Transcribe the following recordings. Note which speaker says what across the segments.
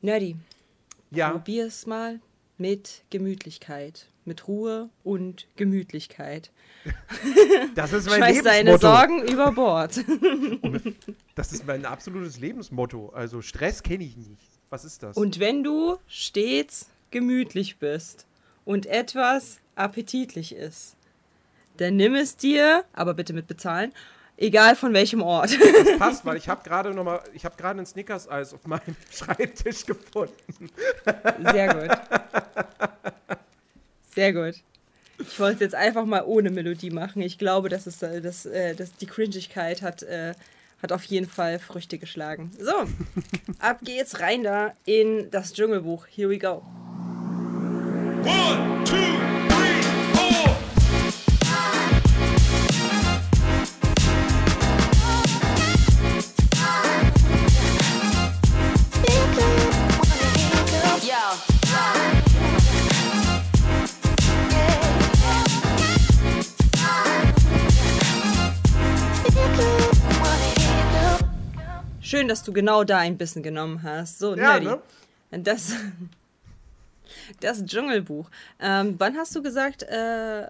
Speaker 1: Nerdy,
Speaker 2: Ja,
Speaker 1: probier's mal mit Gemütlichkeit. Mit Ruhe und Gemütlichkeit.
Speaker 2: das ist mein
Speaker 1: Schmeiß deine. Sorgen über Bord.
Speaker 2: Das ist mein absolutes Lebensmotto. Also Stress kenne ich nicht. Was ist das?
Speaker 1: Und wenn du stets gemütlich bist und etwas appetitlich ist, dann nimm es dir, aber bitte mit bezahlen, egal von welchem Ort.
Speaker 2: Das passt, weil ich habe gerade noch mal, ich habe gerade ein Snickers-Eis auf meinem Schreibtisch gefunden.
Speaker 1: Sehr gut. Sehr gut. Ich wollte es jetzt einfach mal ohne Melodie machen. Ich glaube, dass es äh, das, äh, das, die Cringigkeit hat, äh, hat auf jeden Fall Früchte geschlagen. So, ab geht's rein da in das Dschungelbuch. Here we go.
Speaker 3: One, two,
Speaker 1: Schön, dass du genau da ein bisschen genommen hast. So,
Speaker 2: Ja,
Speaker 1: Nerdy.
Speaker 2: ne?
Speaker 1: Das, das Dschungelbuch. Ähm, wann hast du gesagt, äh,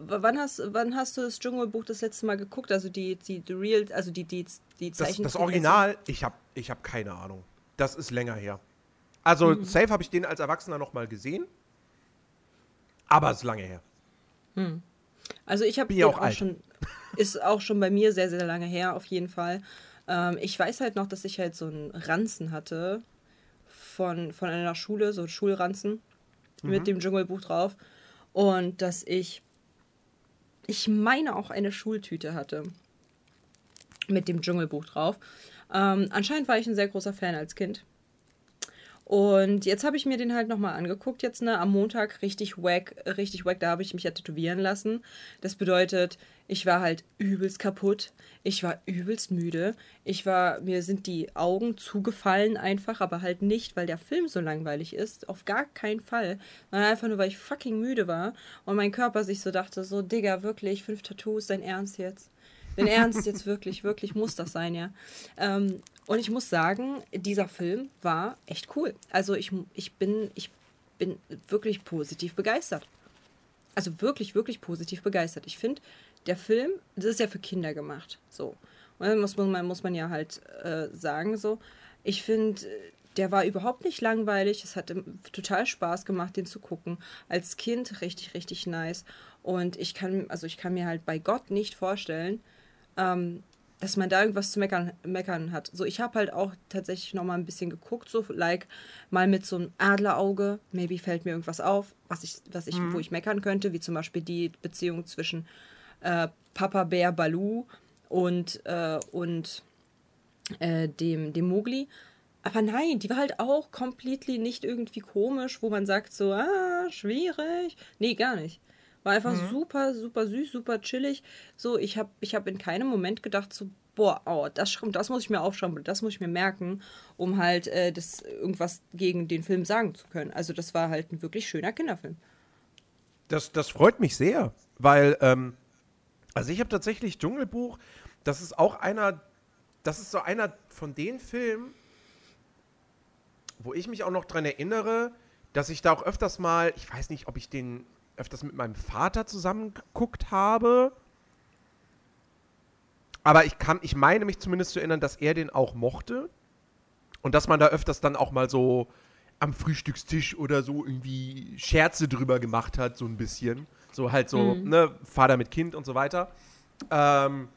Speaker 1: wann hast, wann hast du das Dschungelbuch das letzte Mal geguckt? Also die, die, die Real, also die, die, die
Speaker 2: Das,
Speaker 1: Zeichentrick.
Speaker 2: das Original, ich habe ich hab keine Ahnung. Das ist länger her. Also
Speaker 1: Mhm.
Speaker 2: safe habe ich den als Erwachsener noch mal gesehen. Aber es ist lange her.
Speaker 1: Also ich habe auch,
Speaker 2: auch
Speaker 1: schon, ist auch schon bei mir sehr, sehr lange her, auf jeden Fall. Ähm, ich weiß halt noch, dass ich halt so einen Ranzen hatte von, von einer Schule, so einen Schulranzen
Speaker 2: Mhm.
Speaker 1: mit dem Dschungelbuch drauf. Und dass ich, ich meine auch eine Schultüte hatte mit dem Dschungelbuch drauf. Ähm, anscheinend war ich ein sehr großer Fan als Kind. Und jetzt habe ich mir den halt nochmal angeguckt, jetzt ne, am Montag, richtig wack, richtig wack, da habe ich mich ja tätowieren lassen. Das bedeutet, ich war halt übelst kaputt, ich war übelst müde, ich war, mir sind die Augen zugefallen einfach, aber halt nicht, weil der Film so langweilig ist, auf gar keinen Fall, sondern einfach nur, weil ich fucking müde war und mein Körper sich so dachte, so, Digga, wirklich, fünf Tattoos, dein Ernst jetzt? Dein Ernst jetzt wirklich, wirklich muss das sein, ja. Ähm, und ich muss sagen, dieser Film war echt cool. Also ich, ich, bin, ich bin wirklich positiv begeistert. Also wirklich, wirklich positiv begeistert. Ich finde, der Film, das ist ja für Kinder gemacht. So. Und dann muss man, muss man ja halt äh, sagen, so. Ich finde, der war überhaupt nicht langweilig. Es hat total Spaß gemacht, den zu gucken. Als Kind richtig, richtig nice. Und ich kann, also ich kann mir halt bei Gott nicht vorstellen, ähm, dass man da irgendwas zu meckern, meckern hat. So, ich habe halt auch tatsächlich noch mal ein bisschen geguckt, so like mal mit so einem Adlerauge, maybe fällt mir irgendwas auf, was ich, was ich, wo ich meckern könnte, wie zum Beispiel die Beziehung zwischen äh, Papa Bär Balu und, äh, und äh, dem, dem Mowgli. Aber nein, die war halt auch completely nicht irgendwie komisch, wo man sagt so, ah, schwierig. Nee, gar nicht. War einfach super, super süß, super chillig. So, ich habe ich hab in keinem Moment gedacht so, boah, oh, das, das muss ich mir aufschreiben, das muss ich mir merken, um halt äh, das irgendwas gegen den Film sagen zu können. Also das war halt ein wirklich schöner Kinderfilm.
Speaker 2: Das, das freut mich sehr, weil, ähm, also ich habe tatsächlich Dschungelbuch, das ist auch einer, das ist so einer von den Filmen, wo ich mich auch noch dran erinnere, dass ich da auch öfters mal, ich weiß nicht, ob ich den öfters mit meinem Vater zusammen geguckt habe, aber ich kann, ich meine mich zumindest zu erinnern, dass er den auch mochte und dass man da öfters dann auch mal so am Frühstückstisch oder so irgendwie Scherze drüber gemacht hat, so ein bisschen. So halt so, ne, Vater mit Kind und so weiter. Ähm,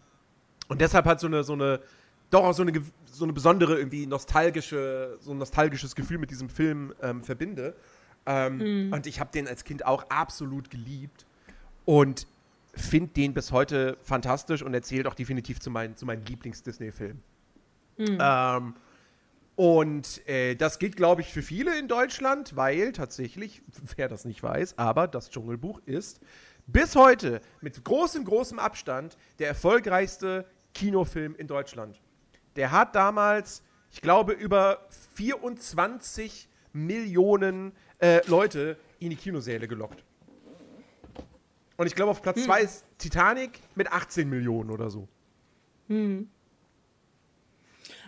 Speaker 2: und deshalb hat so eine, so eine, doch auch so eine, so eine besondere, irgendwie nostalgische, so ein nostalgisches Gefühl mit diesem Film ähm, verbinde. Ähm, Und ich habe den als Kind auch absolut geliebt und finde den bis heute fantastisch und erzählt auch definitiv zu meinen, zu meinen Lieblings-Disney-Filmen. Ähm, und äh, das gilt, glaube ich, für viele in Deutschland, weil tatsächlich, wer das nicht weiß, aber das Dschungelbuch ist bis heute mit großem, großem Abstand der erfolgreichste Kinofilm in Deutschland. Der hat damals, ich glaube, über 24 Millionen äh, Leute in die Kinosäle gelockt. Und ich glaube, auf Platz 2 ist Titanic mit 18 Millionen oder so.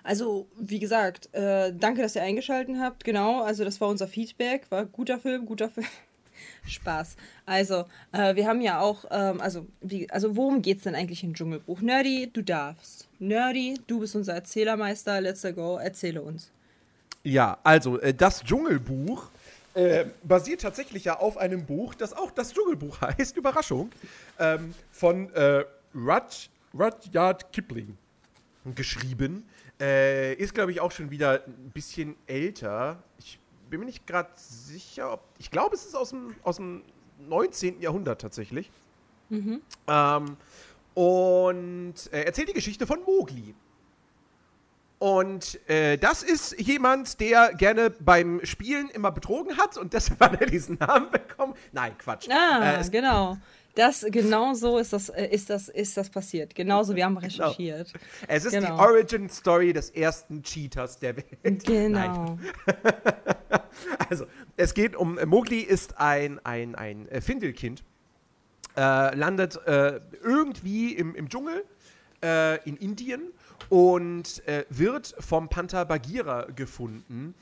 Speaker 1: Also, wie gesagt, äh, danke, dass ihr eingeschaltet habt. Genau, also das war unser Feedback. War guter Film, guter Film. Spaß. Also, äh, wir haben ja auch, ähm, also, wie, also worum geht's denn eigentlich im Dschungelbuch? Nerdy, du darfst. Nerdy, du bist unser Erzählermeister. Let's go, erzähle uns.
Speaker 2: Ja, also äh, das Dschungelbuch äh, basiert tatsächlich ja auf einem Buch, das auch das Dschungelbuch heißt, Überraschung, ähm, von äh, Rud, Rudyard Kipling geschrieben. Äh, ist, glaube ich, auch schon wieder ein bisschen älter. Ich bin mir nicht gerade sicher, ob. Ich glaube, es ist aus dem, aus dem 19. Jahrhundert tatsächlich. Ähm, und äh, erzählt die Geschichte von Mowgli. Und äh, das ist jemand, der gerne beim Spielen immer betrogen hat und deshalb hat er diesen Namen bekommen. Nein, Quatsch.
Speaker 1: Ah,
Speaker 2: Äh,
Speaker 1: genau. Das, genau so ist das, äh, ist das, ist das passiert. Genauso, wir haben recherchiert.
Speaker 2: es ist
Speaker 1: genau.
Speaker 2: die Origin Story des ersten Cheaters der Welt.
Speaker 1: Genau.
Speaker 2: Also, es geht um, Mowgli ist ein, ein, ein äh, Findelkind, äh, landet äh, irgendwie im, im Dschungel in Indien und äh, wird vom Panther Bagheera gefunden.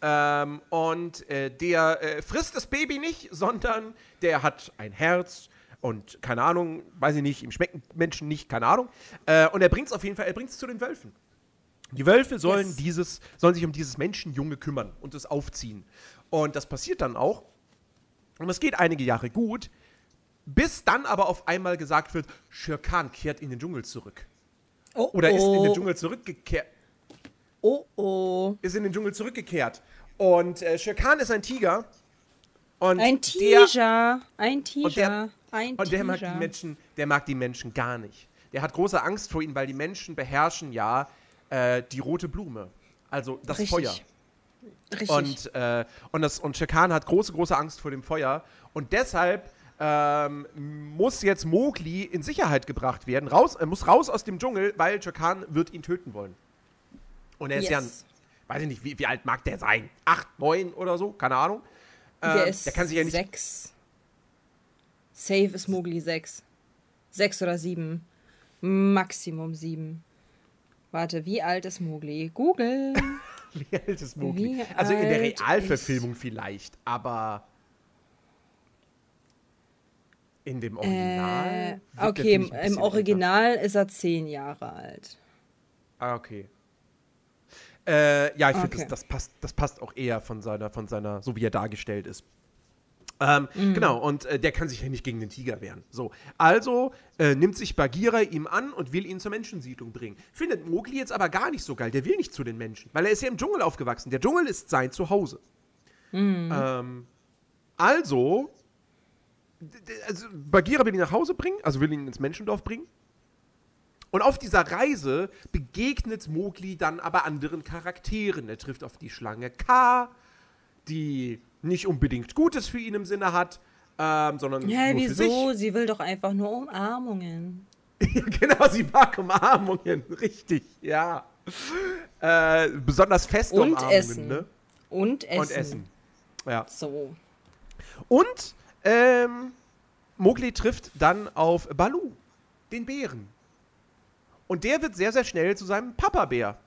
Speaker 2: Ähm, und äh, der äh, frisst das Baby nicht, sondern der hat ein Herz und keine Ahnung, weiß ich nicht, ihm schmecken Menschen nicht, keine Ahnung. Äh, und er bringt es auf jeden Fall, er bringt es zu den Wölfen. Die Wölfe sollen,
Speaker 1: Yes.
Speaker 2: dieses, sollen sich um dieses Menschenjunge kümmern und es aufziehen. Und das passiert dann auch. Und es geht einige Jahre gut, bis dann aber auf einmal gesagt wird, Shere Khan kehrt in den Dschungel zurück.
Speaker 1: Oh,
Speaker 2: Oder ist in
Speaker 1: oh,
Speaker 2: den Dschungel zurückgekehrt.
Speaker 1: Oh, oh.
Speaker 2: Ist in den Dschungel zurückgekehrt. Und äh, Shere Khan ist ein Tiger. Und
Speaker 1: Ein
Speaker 2: der,
Speaker 1: Tiger. Ein Tiger.
Speaker 2: und der,
Speaker 1: ein
Speaker 2: und der mag, die. Menschen, der mag die Menschen gar nicht. Der hat große Angst vor ihnen, weil die Menschen beherrschen ja äh, die rote Blume. Also das
Speaker 1: Richtig.
Speaker 2: Feuer.
Speaker 1: Richtig.
Speaker 2: Und, äh, und, das, und Shere Khan hat große, große Angst vor dem Feuer. Und deshalb ähm, muss jetzt Mowgli in Sicherheit gebracht werden. Raus, er muss raus aus dem Dschungel, weil Khan wird ihn töten wollen. Und er ist ja, ein,
Speaker 1: Yes.
Speaker 2: weiß ich nicht, wie, wie alt mag der sein? Acht, neun oder so? Keine Ahnung.
Speaker 1: der
Speaker 2: Ähm,
Speaker 1: ist
Speaker 2: der kann sich ja nicht.
Speaker 1: sechs. Safe ist Mowgli sechs. Sechs oder sieben. Maximum sieben. Warte, wie alt ist Mowgli? Google.
Speaker 2: Wie alt ist Mowgli?
Speaker 1: Wie
Speaker 2: Also in der Realverfilmung vielleicht, aber in dem Original.
Speaker 1: äh, okay,
Speaker 2: finde
Speaker 1: im, Original ist er zehn Jahre alt.
Speaker 2: älter. Ah, okay. Äh, ja, ich finde,
Speaker 1: Okay.
Speaker 2: das, das, passt, das passt auch eher von seiner, von seiner, so wie er dargestellt ist. Ähm,
Speaker 1: Mhm.
Speaker 2: Genau, und äh, der kann sich ja nicht gegen den Tiger wehren. So, also äh, nimmt sich Bagheera ihm an und will ihn zur Menschensiedlung bringen. Findet Mowgli jetzt aber gar nicht so geil. Der will nicht zu den Menschen, weil er ist ja im Dschungel aufgewachsen. Der Dschungel ist sein Zuhause.
Speaker 1: Mhm.
Speaker 2: Ähm, also, also, Bagheera will ihn nach Hause bringen, also will ihn ins Menschendorf bringen. Und auf dieser Reise begegnet Mowgli dann aber anderen Charakteren. Er trifft auf die Schlange K, die nicht unbedingt Gutes für ihn im Sinne hat, ähm, sondern
Speaker 1: Ja,
Speaker 2: nur
Speaker 1: wieso? Sie will doch einfach nur Umarmungen.
Speaker 2: Genau, sie mag Umarmungen, richtig, ja. Äh, besonders feste
Speaker 1: Und
Speaker 2: Umarmungen,
Speaker 1: Essen.
Speaker 2: ne?
Speaker 1: Und Essen.
Speaker 2: Und Essen. Ja.
Speaker 1: So.
Speaker 2: Und ähm, Mowgli trifft dann auf Balu, den Bären. Und der wird sehr, sehr schnell zu seinem Papa-Bär.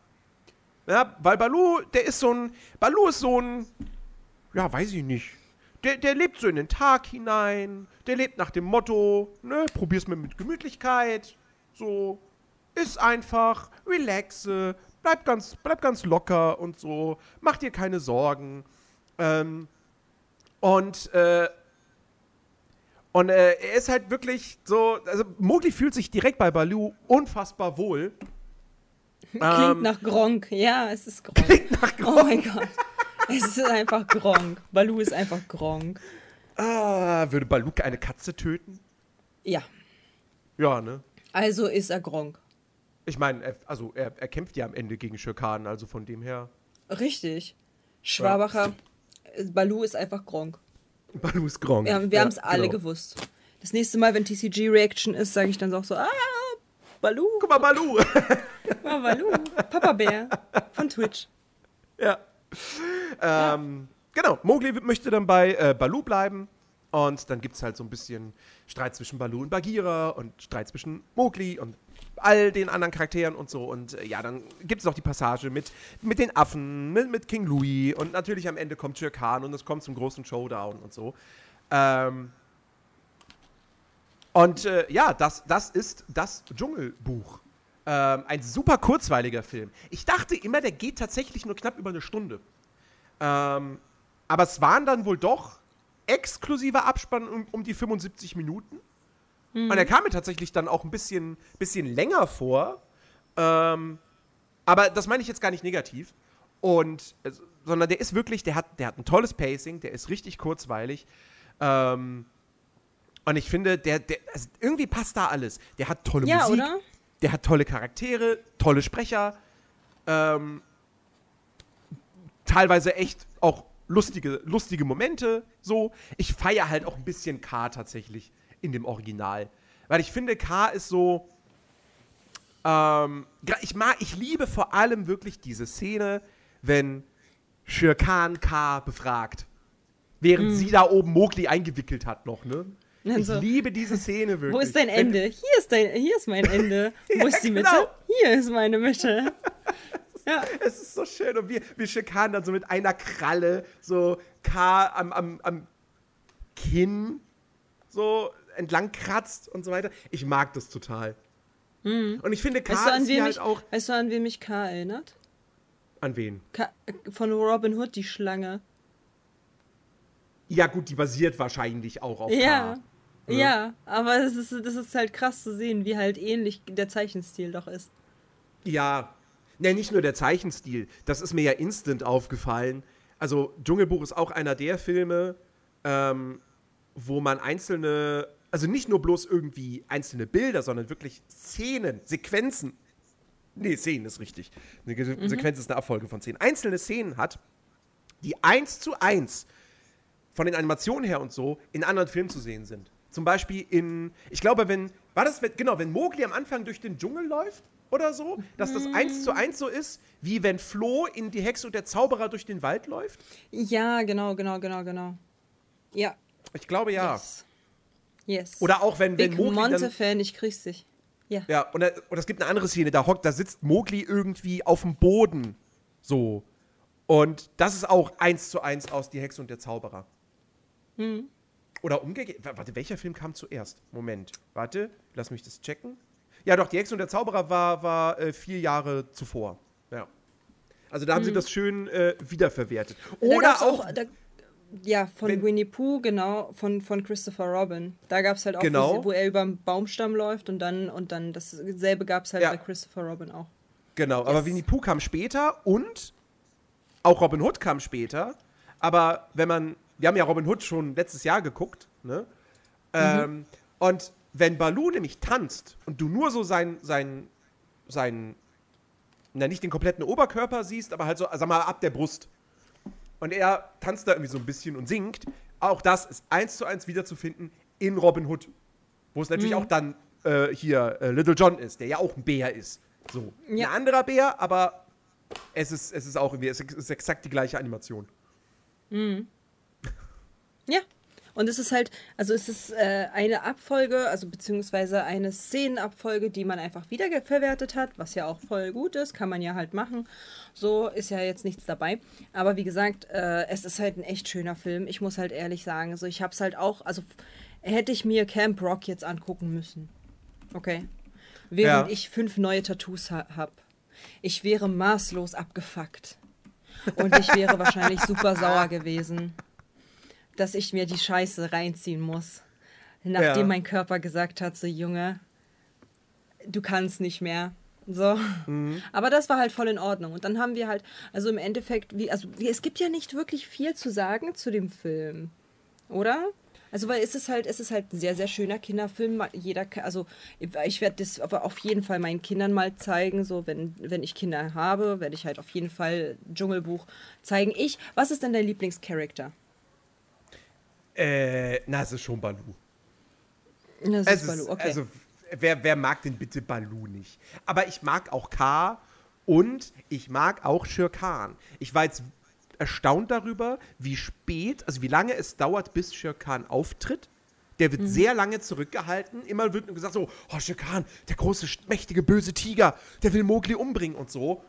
Speaker 2: Ja, weil Balu, der ist so ein. Balu ist so ein. Ja, weiß ich nicht. Der, der lebt so in den Tag hinein. Der lebt nach dem Motto, ne, probier's mir mit Gemütlichkeit. So. Ist einfach, relaxe, bleib ganz, bleib ganz locker und so. Mach dir keine Sorgen. Ähm, und, äh, und äh, er ist halt wirklich so, also Mowgli fühlt sich direkt bei Balu unfassbar wohl.
Speaker 1: Klingt
Speaker 2: Ähm,
Speaker 1: nach Gronk. Ja, es ist Gronk. Klingt nach Gronk. Oh mein Gott. Es ist einfach Gronk. Balu ist einfach Gronk.
Speaker 2: Ah, würde Balu eine Katze töten?
Speaker 1: Ja.
Speaker 2: Ja, ne?
Speaker 1: Also ist er Gronk.
Speaker 2: Ich meine, er, also er, er kämpft ja am Ende gegen Schirkan, also von dem her.
Speaker 1: Richtig. Schwabacher. äh, Balu ist einfach Gronk.
Speaker 2: Balu ist Gronk.
Speaker 1: Wir, haben- wir
Speaker 2: Ja,
Speaker 1: haben es alle
Speaker 2: genau.
Speaker 1: gewusst. Das nächste Mal, wenn TCG-Reaction ist, sage ich dann auch so, ah, Balu,
Speaker 2: Guck mal, Balu.
Speaker 1: ah, Balu, Papa Bär von Twitch.
Speaker 2: ja. Ähm, genau, Mowgli möchte dann bei äh, Balu bleiben. Und dann gibt es halt so ein bisschen Streit zwischen Balu und Bagheera und Streit zwischen Mowgli und all den anderen Charakteren und so. Und äh, ja, dann gibt es noch die Passage mit, mit den Affen, mit, mit King Louis und natürlich am Ende kommt Khan und es kommt zum großen Showdown und so. Ähm, und äh, ja, das, das ist das Dschungelbuch. Ähm, ein super kurzweiliger Film. Ich dachte immer, der geht tatsächlich nur knapp über eine Stunde. Ähm, aber es waren dann wohl doch exklusiver Abspann um, um die 75 Minuten. Und er kam mir tatsächlich dann auch ein bisschen, bisschen länger vor. Ähm, aber das meine ich jetzt gar nicht negativ. Und, äh, sondern der ist wirklich, der hat, der hat ein tolles Pacing, der ist richtig kurzweilig. Ähm, und ich finde, der, der, also irgendwie passt da alles. Der hat tolle
Speaker 1: Ja,
Speaker 2: Musik,
Speaker 1: oder?
Speaker 2: der hat tolle Charaktere, tolle Sprecher, ähm, teilweise echt auch lustige, lustige Momente. So, ich feiere halt auch ein bisschen K tatsächlich in dem Original, weil ich finde K ist so. Ähm, ich mag, ich liebe vor allem wirklich diese Szene, wenn Shere Khan K befragt, während sie da oben Mowgli eingewickelt hat noch, ne?
Speaker 1: Dann
Speaker 2: Ich liebe diese Szene wirklich.
Speaker 1: Wo ist dein
Speaker 2: Wenn-
Speaker 1: Ende? Hier ist, dein, hier ist mein Ende. Wo
Speaker 2: Ja,
Speaker 1: ist die Mitte?
Speaker 2: genau.
Speaker 1: Hier ist meine Mitte. Ja.
Speaker 2: Es ist so schön. Und wir, wir Schikanen dann so mit einer Kralle, so K am, am, am Kinn, so entlang kratzt und so weiter. Ich mag das total. Und ich finde, K
Speaker 1: Mhm. Weißt du, an
Speaker 2: ist hier
Speaker 1: wem
Speaker 2: halt
Speaker 1: mich,
Speaker 2: auch.
Speaker 1: weißt du, an wen mich K erinnert?
Speaker 2: An wen?
Speaker 1: K von Robin Hood, die Schlange.
Speaker 2: Ja, gut, die basiert wahrscheinlich auch auf
Speaker 1: Ja.
Speaker 2: K.
Speaker 1: Ja, aber es ist, das ist halt krass zu sehen, wie halt ähnlich der Zeichenstil doch ist.
Speaker 2: Ja. Ja, nicht nur der Zeichenstil. Das ist mir ja instant aufgefallen. Also, Dschungelbuch ist auch einer der Filme, ähm, wo man einzelne, also nicht nur bloß irgendwie einzelne Bilder, sondern wirklich Szenen, Sequenzen. Nee, Szenen ist richtig. Eine Ge- Sequenz ist eine Abfolge von Szenen. Einzelne Szenen hat, die eins zu eins von den Animationen her und so in anderen Filmen zu sehen sind. Zum Beispiel in, ich glaube, wenn, war das, wenn- genau, wenn Mowgli am Anfang durch den Dschungel läuft oder so, dass das eins zu eins so ist, wie wenn Flo in die Hexe und der Zauberer durch den Wald läuft?
Speaker 1: Ja, genau, genau, genau, genau. Ja.
Speaker 2: Ich glaube ja.
Speaker 1: Yes. Yes.
Speaker 2: Oder auch wenn, wenn
Speaker 1: Big
Speaker 2: Mowgli dann,
Speaker 1: Monte-Fan, ich krieg's dich. Ja.
Speaker 2: Ja, und, und es gibt eine andere Szene, da hockt, da sitzt Mowgli irgendwie auf dem Boden. So. Und das ist auch eins zu eins aus Die Hexe und der Zauberer. Oder umgekehrt. wa- Warte, welcher Film kam zuerst? Moment. Warte, lass mich das checken. Ja, doch, Die Hexe und der Zauberer war, war äh, vier Jahre zuvor. Ja. Also da haben sie das schön äh, wiederverwertet. Oder
Speaker 1: gab's
Speaker 2: auch.
Speaker 1: da, ja, von
Speaker 2: Wenn-
Speaker 1: Winnie Pooh, genau, von, von Christopher Robin. Da gab es halt auch,
Speaker 2: Genau.
Speaker 1: wo, er über einen Baumstamm läuft und dann, und dann dasselbe gab es halt
Speaker 2: Ja.
Speaker 1: bei Christopher Robin auch.
Speaker 2: Genau, aber
Speaker 1: Yes.
Speaker 2: Winnie Pooh kam später und auch Robin Hood kam später. Aber wenn man, wir haben ja Robin Hood schon letztes Jahr geguckt, ne? Ähm, und wenn Baloo nämlich tanzt und du nur so sein, sein, sein, na nicht den kompletten Oberkörper siehst, aber halt so, sag mal, ab der Brust. Und er tanzt da irgendwie so ein bisschen und singt. Auch das ist eins zu eins wiederzufinden in Robin Hood. Wo es natürlich auch dann äh, hier äh, Little John ist, der ja auch ein Bär ist. So.
Speaker 1: Ja.
Speaker 2: Ein anderer Bär, aber es ist, es ist auch irgendwie, es ist exakt die gleiche Animation.
Speaker 1: Ja. Und es ist halt, also es ist äh, eine Abfolge, also beziehungsweise eine Szenenabfolge, die man einfach wiederverwertet hat, was ja auch voll gut ist, kann man ja halt machen. So ist ja jetzt nichts dabei. Aber wie gesagt, äh, es ist halt ein echt schöner Film. Ich muss halt ehrlich sagen, so ich hab's halt auch, also hätte ich mir Camp Rock jetzt angucken müssen. Okay. Während
Speaker 2: Ja.
Speaker 1: ich fünf neue Tattoos ha hab. Ich wäre maßlos abgefuckt. Und ich wäre wahrscheinlich super sauer gewesen dass ich mir die Scheiße reinziehen muss. Nachdem
Speaker 2: Ja.
Speaker 1: mein Körper gesagt hat, so Junge, du kannst nicht mehr. So.
Speaker 2: Mhm.
Speaker 1: Aber das war halt voll in Ordnung. Und dann haben wir halt, also im Endeffekt, wie, also es gibt ja nicht wirklich viel zu sagen zu dem Film. Oder? Also, weil es ist halt, es ist halt ein sehr, sehr schöner Kinderfilm. Jeder, also ich werde das aber auf jeden Fall meinen Kindern mal zeigen. So, wenn, wenn ich Kinder habe, werde ich halt auf jeden Fall Dschungelbuch zeigen. Ich, was ist denn dein Lieblingscharakter?
Speaker 2: Äh, na, es ist schon Baloo.
Speaker 1: Das
Speaker 2: Es
Speaker 1: ist Baloo,
Speaker 2: ist,
Speaker 1: okay.
Speaker 2: Also, wer, wer mag denn bitte Baloo nicht? Aber ich mag auch K und ich mag auch Shere Khan. Ich war jetzt erstaunt darüber, wie spät, also wie lange es dauert, bis Shere Khan auftritt. Der wird sehr lange zurückgehalten. Immer wird nur gesagt so, oh, Shere der große, mächtige, böse Tiger, der will Mowgli umbringen und so.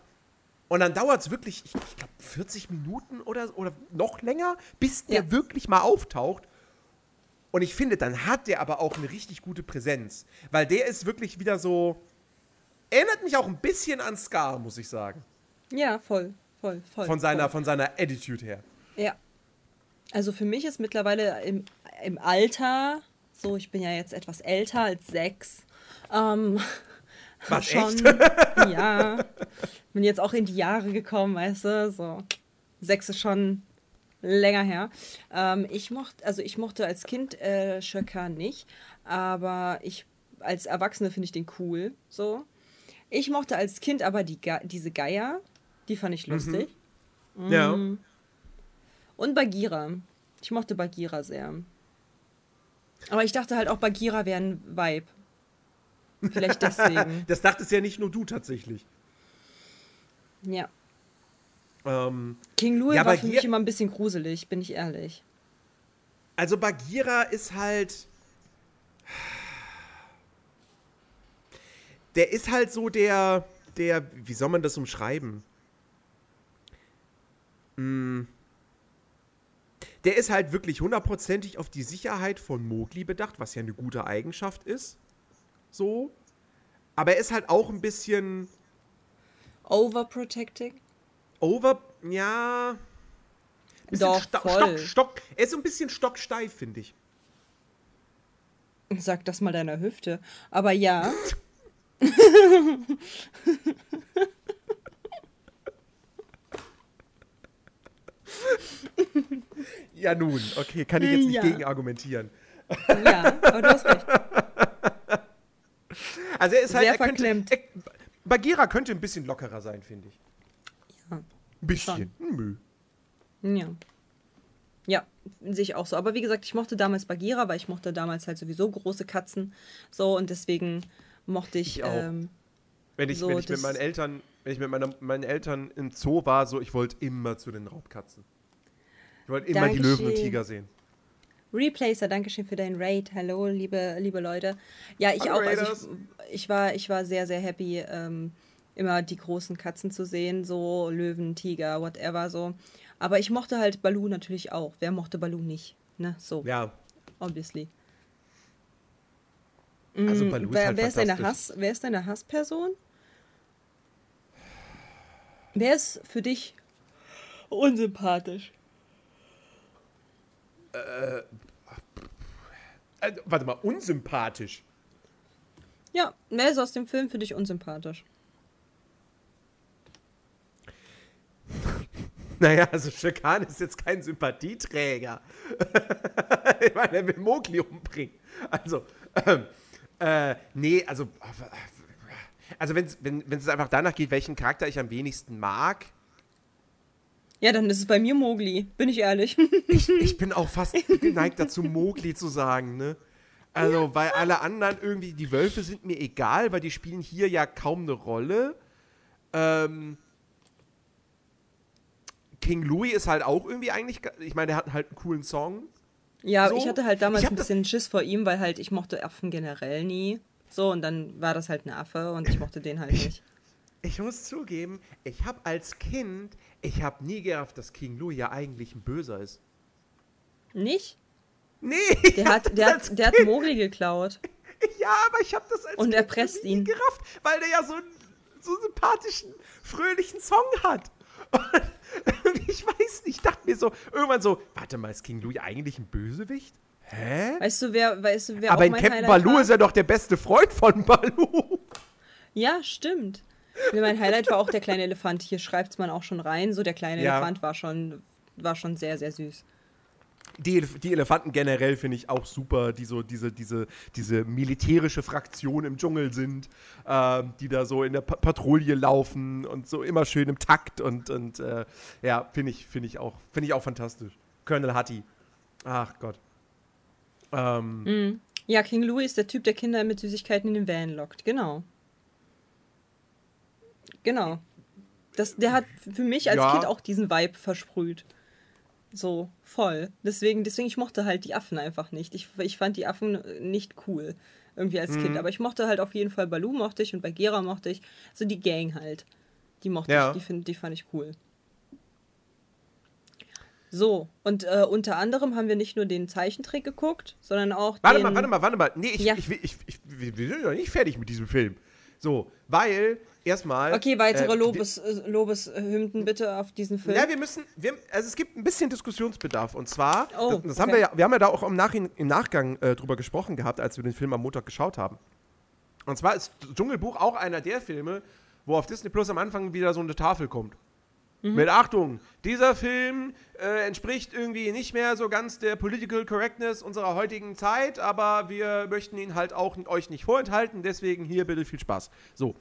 Speaker 2: Und dann dauert es wirklich, ich, ich glaube, 40 Minuten oder, oder noch länger, bis der
Speaker 1: Ja.
Speaker 2: wirklich mal auftaucht. Und ich finde, dann hat der aber auch eine richtig gute Präsenz. Weil der ist wirklich wieder so. Erinnert mich auch ein bisschen an Scar, muss ich sagen.
Speaker 1: Ja, voll, voll, voll.
Speaker 2: Von seiner,
Speaker 1: voll.
Speaker 2: von seiner Attitude her.
Speaker 1: Ja. Also für mich ist mittlerweile im, im Alter, so ich bin ja jetzt etwas älter als sechs, ähm,
Speaker 2: Was,
Speaker 1: schon,
Speaker 2: echt?
Speaker 1: ja, bin jetzt auch in die Jahre gekommen, weißt du, so sechs ist schon länger her. Ähm, ich mochte, also ich mochte als Kind äh, Khan nicht, aber ich als Erwachsene finde ich den cool, so. Ich mochte als Kind aber die Ge diese Geier, die fand ich lustig.
Speaker 2: Ja.
Speaker 1: Und Bagheera. Ich mochte Bagheera sehr. Aber ich dachte halt auch, Bagheera wäre ein Vibe. Vielleicht deswegen.
Speaker 2: Das dachtest ja nicht nur du tatsächlich.
Speaker 1: ja.
Speaker 2: Ähm,
Speaker 1: King Louis
Speaker 2: Ja,
Speaker 1: war für
Speaker 2: Bagheera-
Speaker 1: mich immer ein bisschen gruselig, bin ich ehrlich.
Speaker 2: also Bagheera ist halt. Der ist halt so der. Der. Wie soll man das umschreiben? Mm. Der ist halt wirklich hundertprozentig auf die Sicherheit von Mowgli bedacht, was ja eine gute Eigenschaft ist. So. Aber er ist halt auch ein bisschen
Speaker 1: Overprotecting?
Speaker 2: over. Ja.
Speaker 1: Doch,
Speaker 2: sto
Speaker 1: voll.
Speaker 2: Stock, Stock. Er ist so ein bisschen stocksteif, finde ich.
Speaker 1: Sag das mal deiner Hüfte. Aber ja.
Speaker 2: Ja, nun, okay, kann ich jetzt nicht
Speaker 1: Ja.
Speaker 2: gegen argumentieren.
Speaker 1: ja, aber du hast recht.
Speaker 2: Also er ist halt,
Speaker 1: Sehr
Speaker 2: er könnte,
Speaker 1: verklemmt.
Speaker 2: er, Bagheera könnte ein bisschen lockerer sein, finde ich.
Speaker 1: Ja.
Speaker 2: Ein bisschen. Nö.
Speaker 1: Ja. Ja, sehe ich auch so. Aber wie gesagt, ich mochte damals Bagheera, weil ich mochte damals halt sowieso große Katzen. So, und deswegen mochte ich.
Speaker 2: Ich auch.
Speaker 1: ähm,
Speaker 2: Wenn ich,
Speaker 1: So,
Speaker 2: wenn ich mit meinen Eltern, wenn ich mit meiner, meinen Eltern im Zoo war, so, ich wollte immer zu den Raubkatzen. Ich wollte immer die Löwen und
Speaker 1: Dankeschön.
Speaker 2: Tiger sehen.
Speaker 1: Replacer, Dankeschön für deinen Raid. Hallo, liebe, liebe Leute. Ja, ich
Speaker 2: Hallo,
Speaker 1: auch. Also ich, ich, war, ich war sehr, sehr happy, ähm, immer die großen Katzen zu sehen. So Löwen, Tiger, whatever, so. Aber ich mochte halt Baloo natürlich auch. Wer mochte Baloo nicht? Ne, so,
Speaker 2: Ja,
Speaker 1: obviously.
Speaker 2: also
Speaker 1: Mm,
Speaker 2: Baloo ist
Speaker 1: wer,
Speaker 2: halt
Speaker 1: wer, ist deine. Hass, wer ist deine Hassperson? Wer ist für dich unsympathisch?
Speaker 2: Äh, warte mal, unsympathisch.
Speaker 1: Ja, wer ist aus dem Film für dich unsympathisch?
Speaker 2: Naja, also Shakan ist jetzt kein Sympathieträger. ich meine, er will Mowgli umbringen. Also, ähm, äh, nee, also, also wenn's, wenn wenn es einfach danach geht, welchen Charakter ich am wenigsten mag,
Speaker 1: Ja, dann ist es bei mir Mowgli, bin ich ehrlich.
Speaker 2: ich bin auch fast geneigt dazu, Mowgli zu sagen, ne? Also, weil alle anderen irgendwie, die Wölfe sind mir egal, weil die spielen hier ja kaum eine Rolle. Ähm, King Louis ist halt auch irgendwie eigentlich, ge- ich meine, der hat halt einen coolen Song.
Speaker 1: ja,
Speaker 2: So?
Speaker 1: ich hatte halt damals
Speaker 2: Ich
Speaker 1: ein bisschen Schiss vor ihm, weil halt ich mochte Affen generell nie. So, und dann war das halt ein Affe und ich mochte den halt nicht.
Speaker 2: Ich muss zugeben, ich habe als Kind, ich habe nie gerafft, dass King Louis ja eigentlich ein Böser ist.
Speaker 1: Nicht?
Speaker 2: Nee,
Speaker 1: Der hat, der hat, der hat Mowgli geklaut.
Speaker 2: ja, aber ich habe das als
Speaker 1: Und
Speaker 2: Kind
Speaker 1: erpresst
Speaker 2: nie
Speaker 1: ihn.
Speaker 2: gerafft, weil der ja so einen so einen sympathischen, fröhlichen Song hat. Und ich weiß nicht, ich dachte mir so, irgendwann so, warte mal, ist King Louis eigentlich ein Bösewicht? Hä?
Speaker 1: Weißt du, wer, weißt du, wer
Speaker 2: aber in Captain
Speaker 1: Highlight
Speaker 2: Baloo
Speaker 1: war?
Speaker 2: ist er doch der beste Freund von Baloo.
Speaker 1: Ja, stimmt. Mein Highlight war auch der kleine Elefant. Hier schreibt man auch schon rein. So, der kleine
Speaker 2: Ja.
Speaker 1: Elefant war schon, war schon sehr, sehr süß.
Speaker 2: Die, Elef die Elefanten generell finde ich auch super, die so diese, diese, diese militärische Fraktion im Dschungel sind, ähm, die da so in der pa Patrouille laufen und so immer schön im Takt und, und äh, ja, finde ich, finde ich auch, finde ich auch fantastisch. Colonel Hattie. Ach Gott. Ähm,
Speaker 1: Ja, King Louis ist der Typ, der Kinder mit Süßigkeiten in den Van lockt. Genau. Genau. Das, der hat für mich als
Speaker 2: Ja.
Speaker 1: Kind auch diesen Vibe versprüht. So, voll. Deswegen, deswegen, ich mochte halt die Affen einfach nicht. Ich, ich fand die Affen nicht cool. Irgendwie als
Speaker 2: Mhm.
Speaker 1: Kind. Aber ich mochte halt auf jeden Fall Baloo mochte ich und bei Gera mochte ich. Also die Gang halt. Die mochte
Speaker 2: Ja.
Speaker 1: ich. Die, find, die fand ich cool. So, und äh, unter anderem haben wir nicht nur den Zeichentrick geguckt, sondern auch
Speaker 2: Warte
Speaker 1: den...
Speaker 2: mal, warte mal, warte mal. Nee, ich,
Speaker 1: Ja.
Speaker 2: ich, ich, ich, wir sind noch nicht fertig mit diesem Film. So, weil erstmal.
Speaker 1: Okay, weitere
Speaker 2: äh,
Speaker 1: Lobes, äh, Lobeshymnen bitte auf diesen Film.
Speaker 2: Ja, wir müssen, wir, also es gibt ein bisschen Diskussionsbedarf. Und zwar,
Speaker 1: Oh,
Speaker 2: das, das haben
Speaker 1: okay.
Speaker 2: wir ja, wir haben ja da auch im, Nachhin, im Nachgang äh, drüber gesprochen gehabt, als wir den Film am Montag geschaut haben. Und zwar ist Dschungelbuch auch einer der Filme, wo auf Disney Plus am Anfang wieder so eine Tafel kommt.
Speaker 1: Mhm.
Speaker 2: Mit Achtung, dieser Film äh, entspricht irgendwie nicht mehr so ganz der Political Correctness unserer heutigen Zeit, aber wir möchten ihn halt auch euch nicht vorenthalten, deswegen hier bitte viel Spaß. So.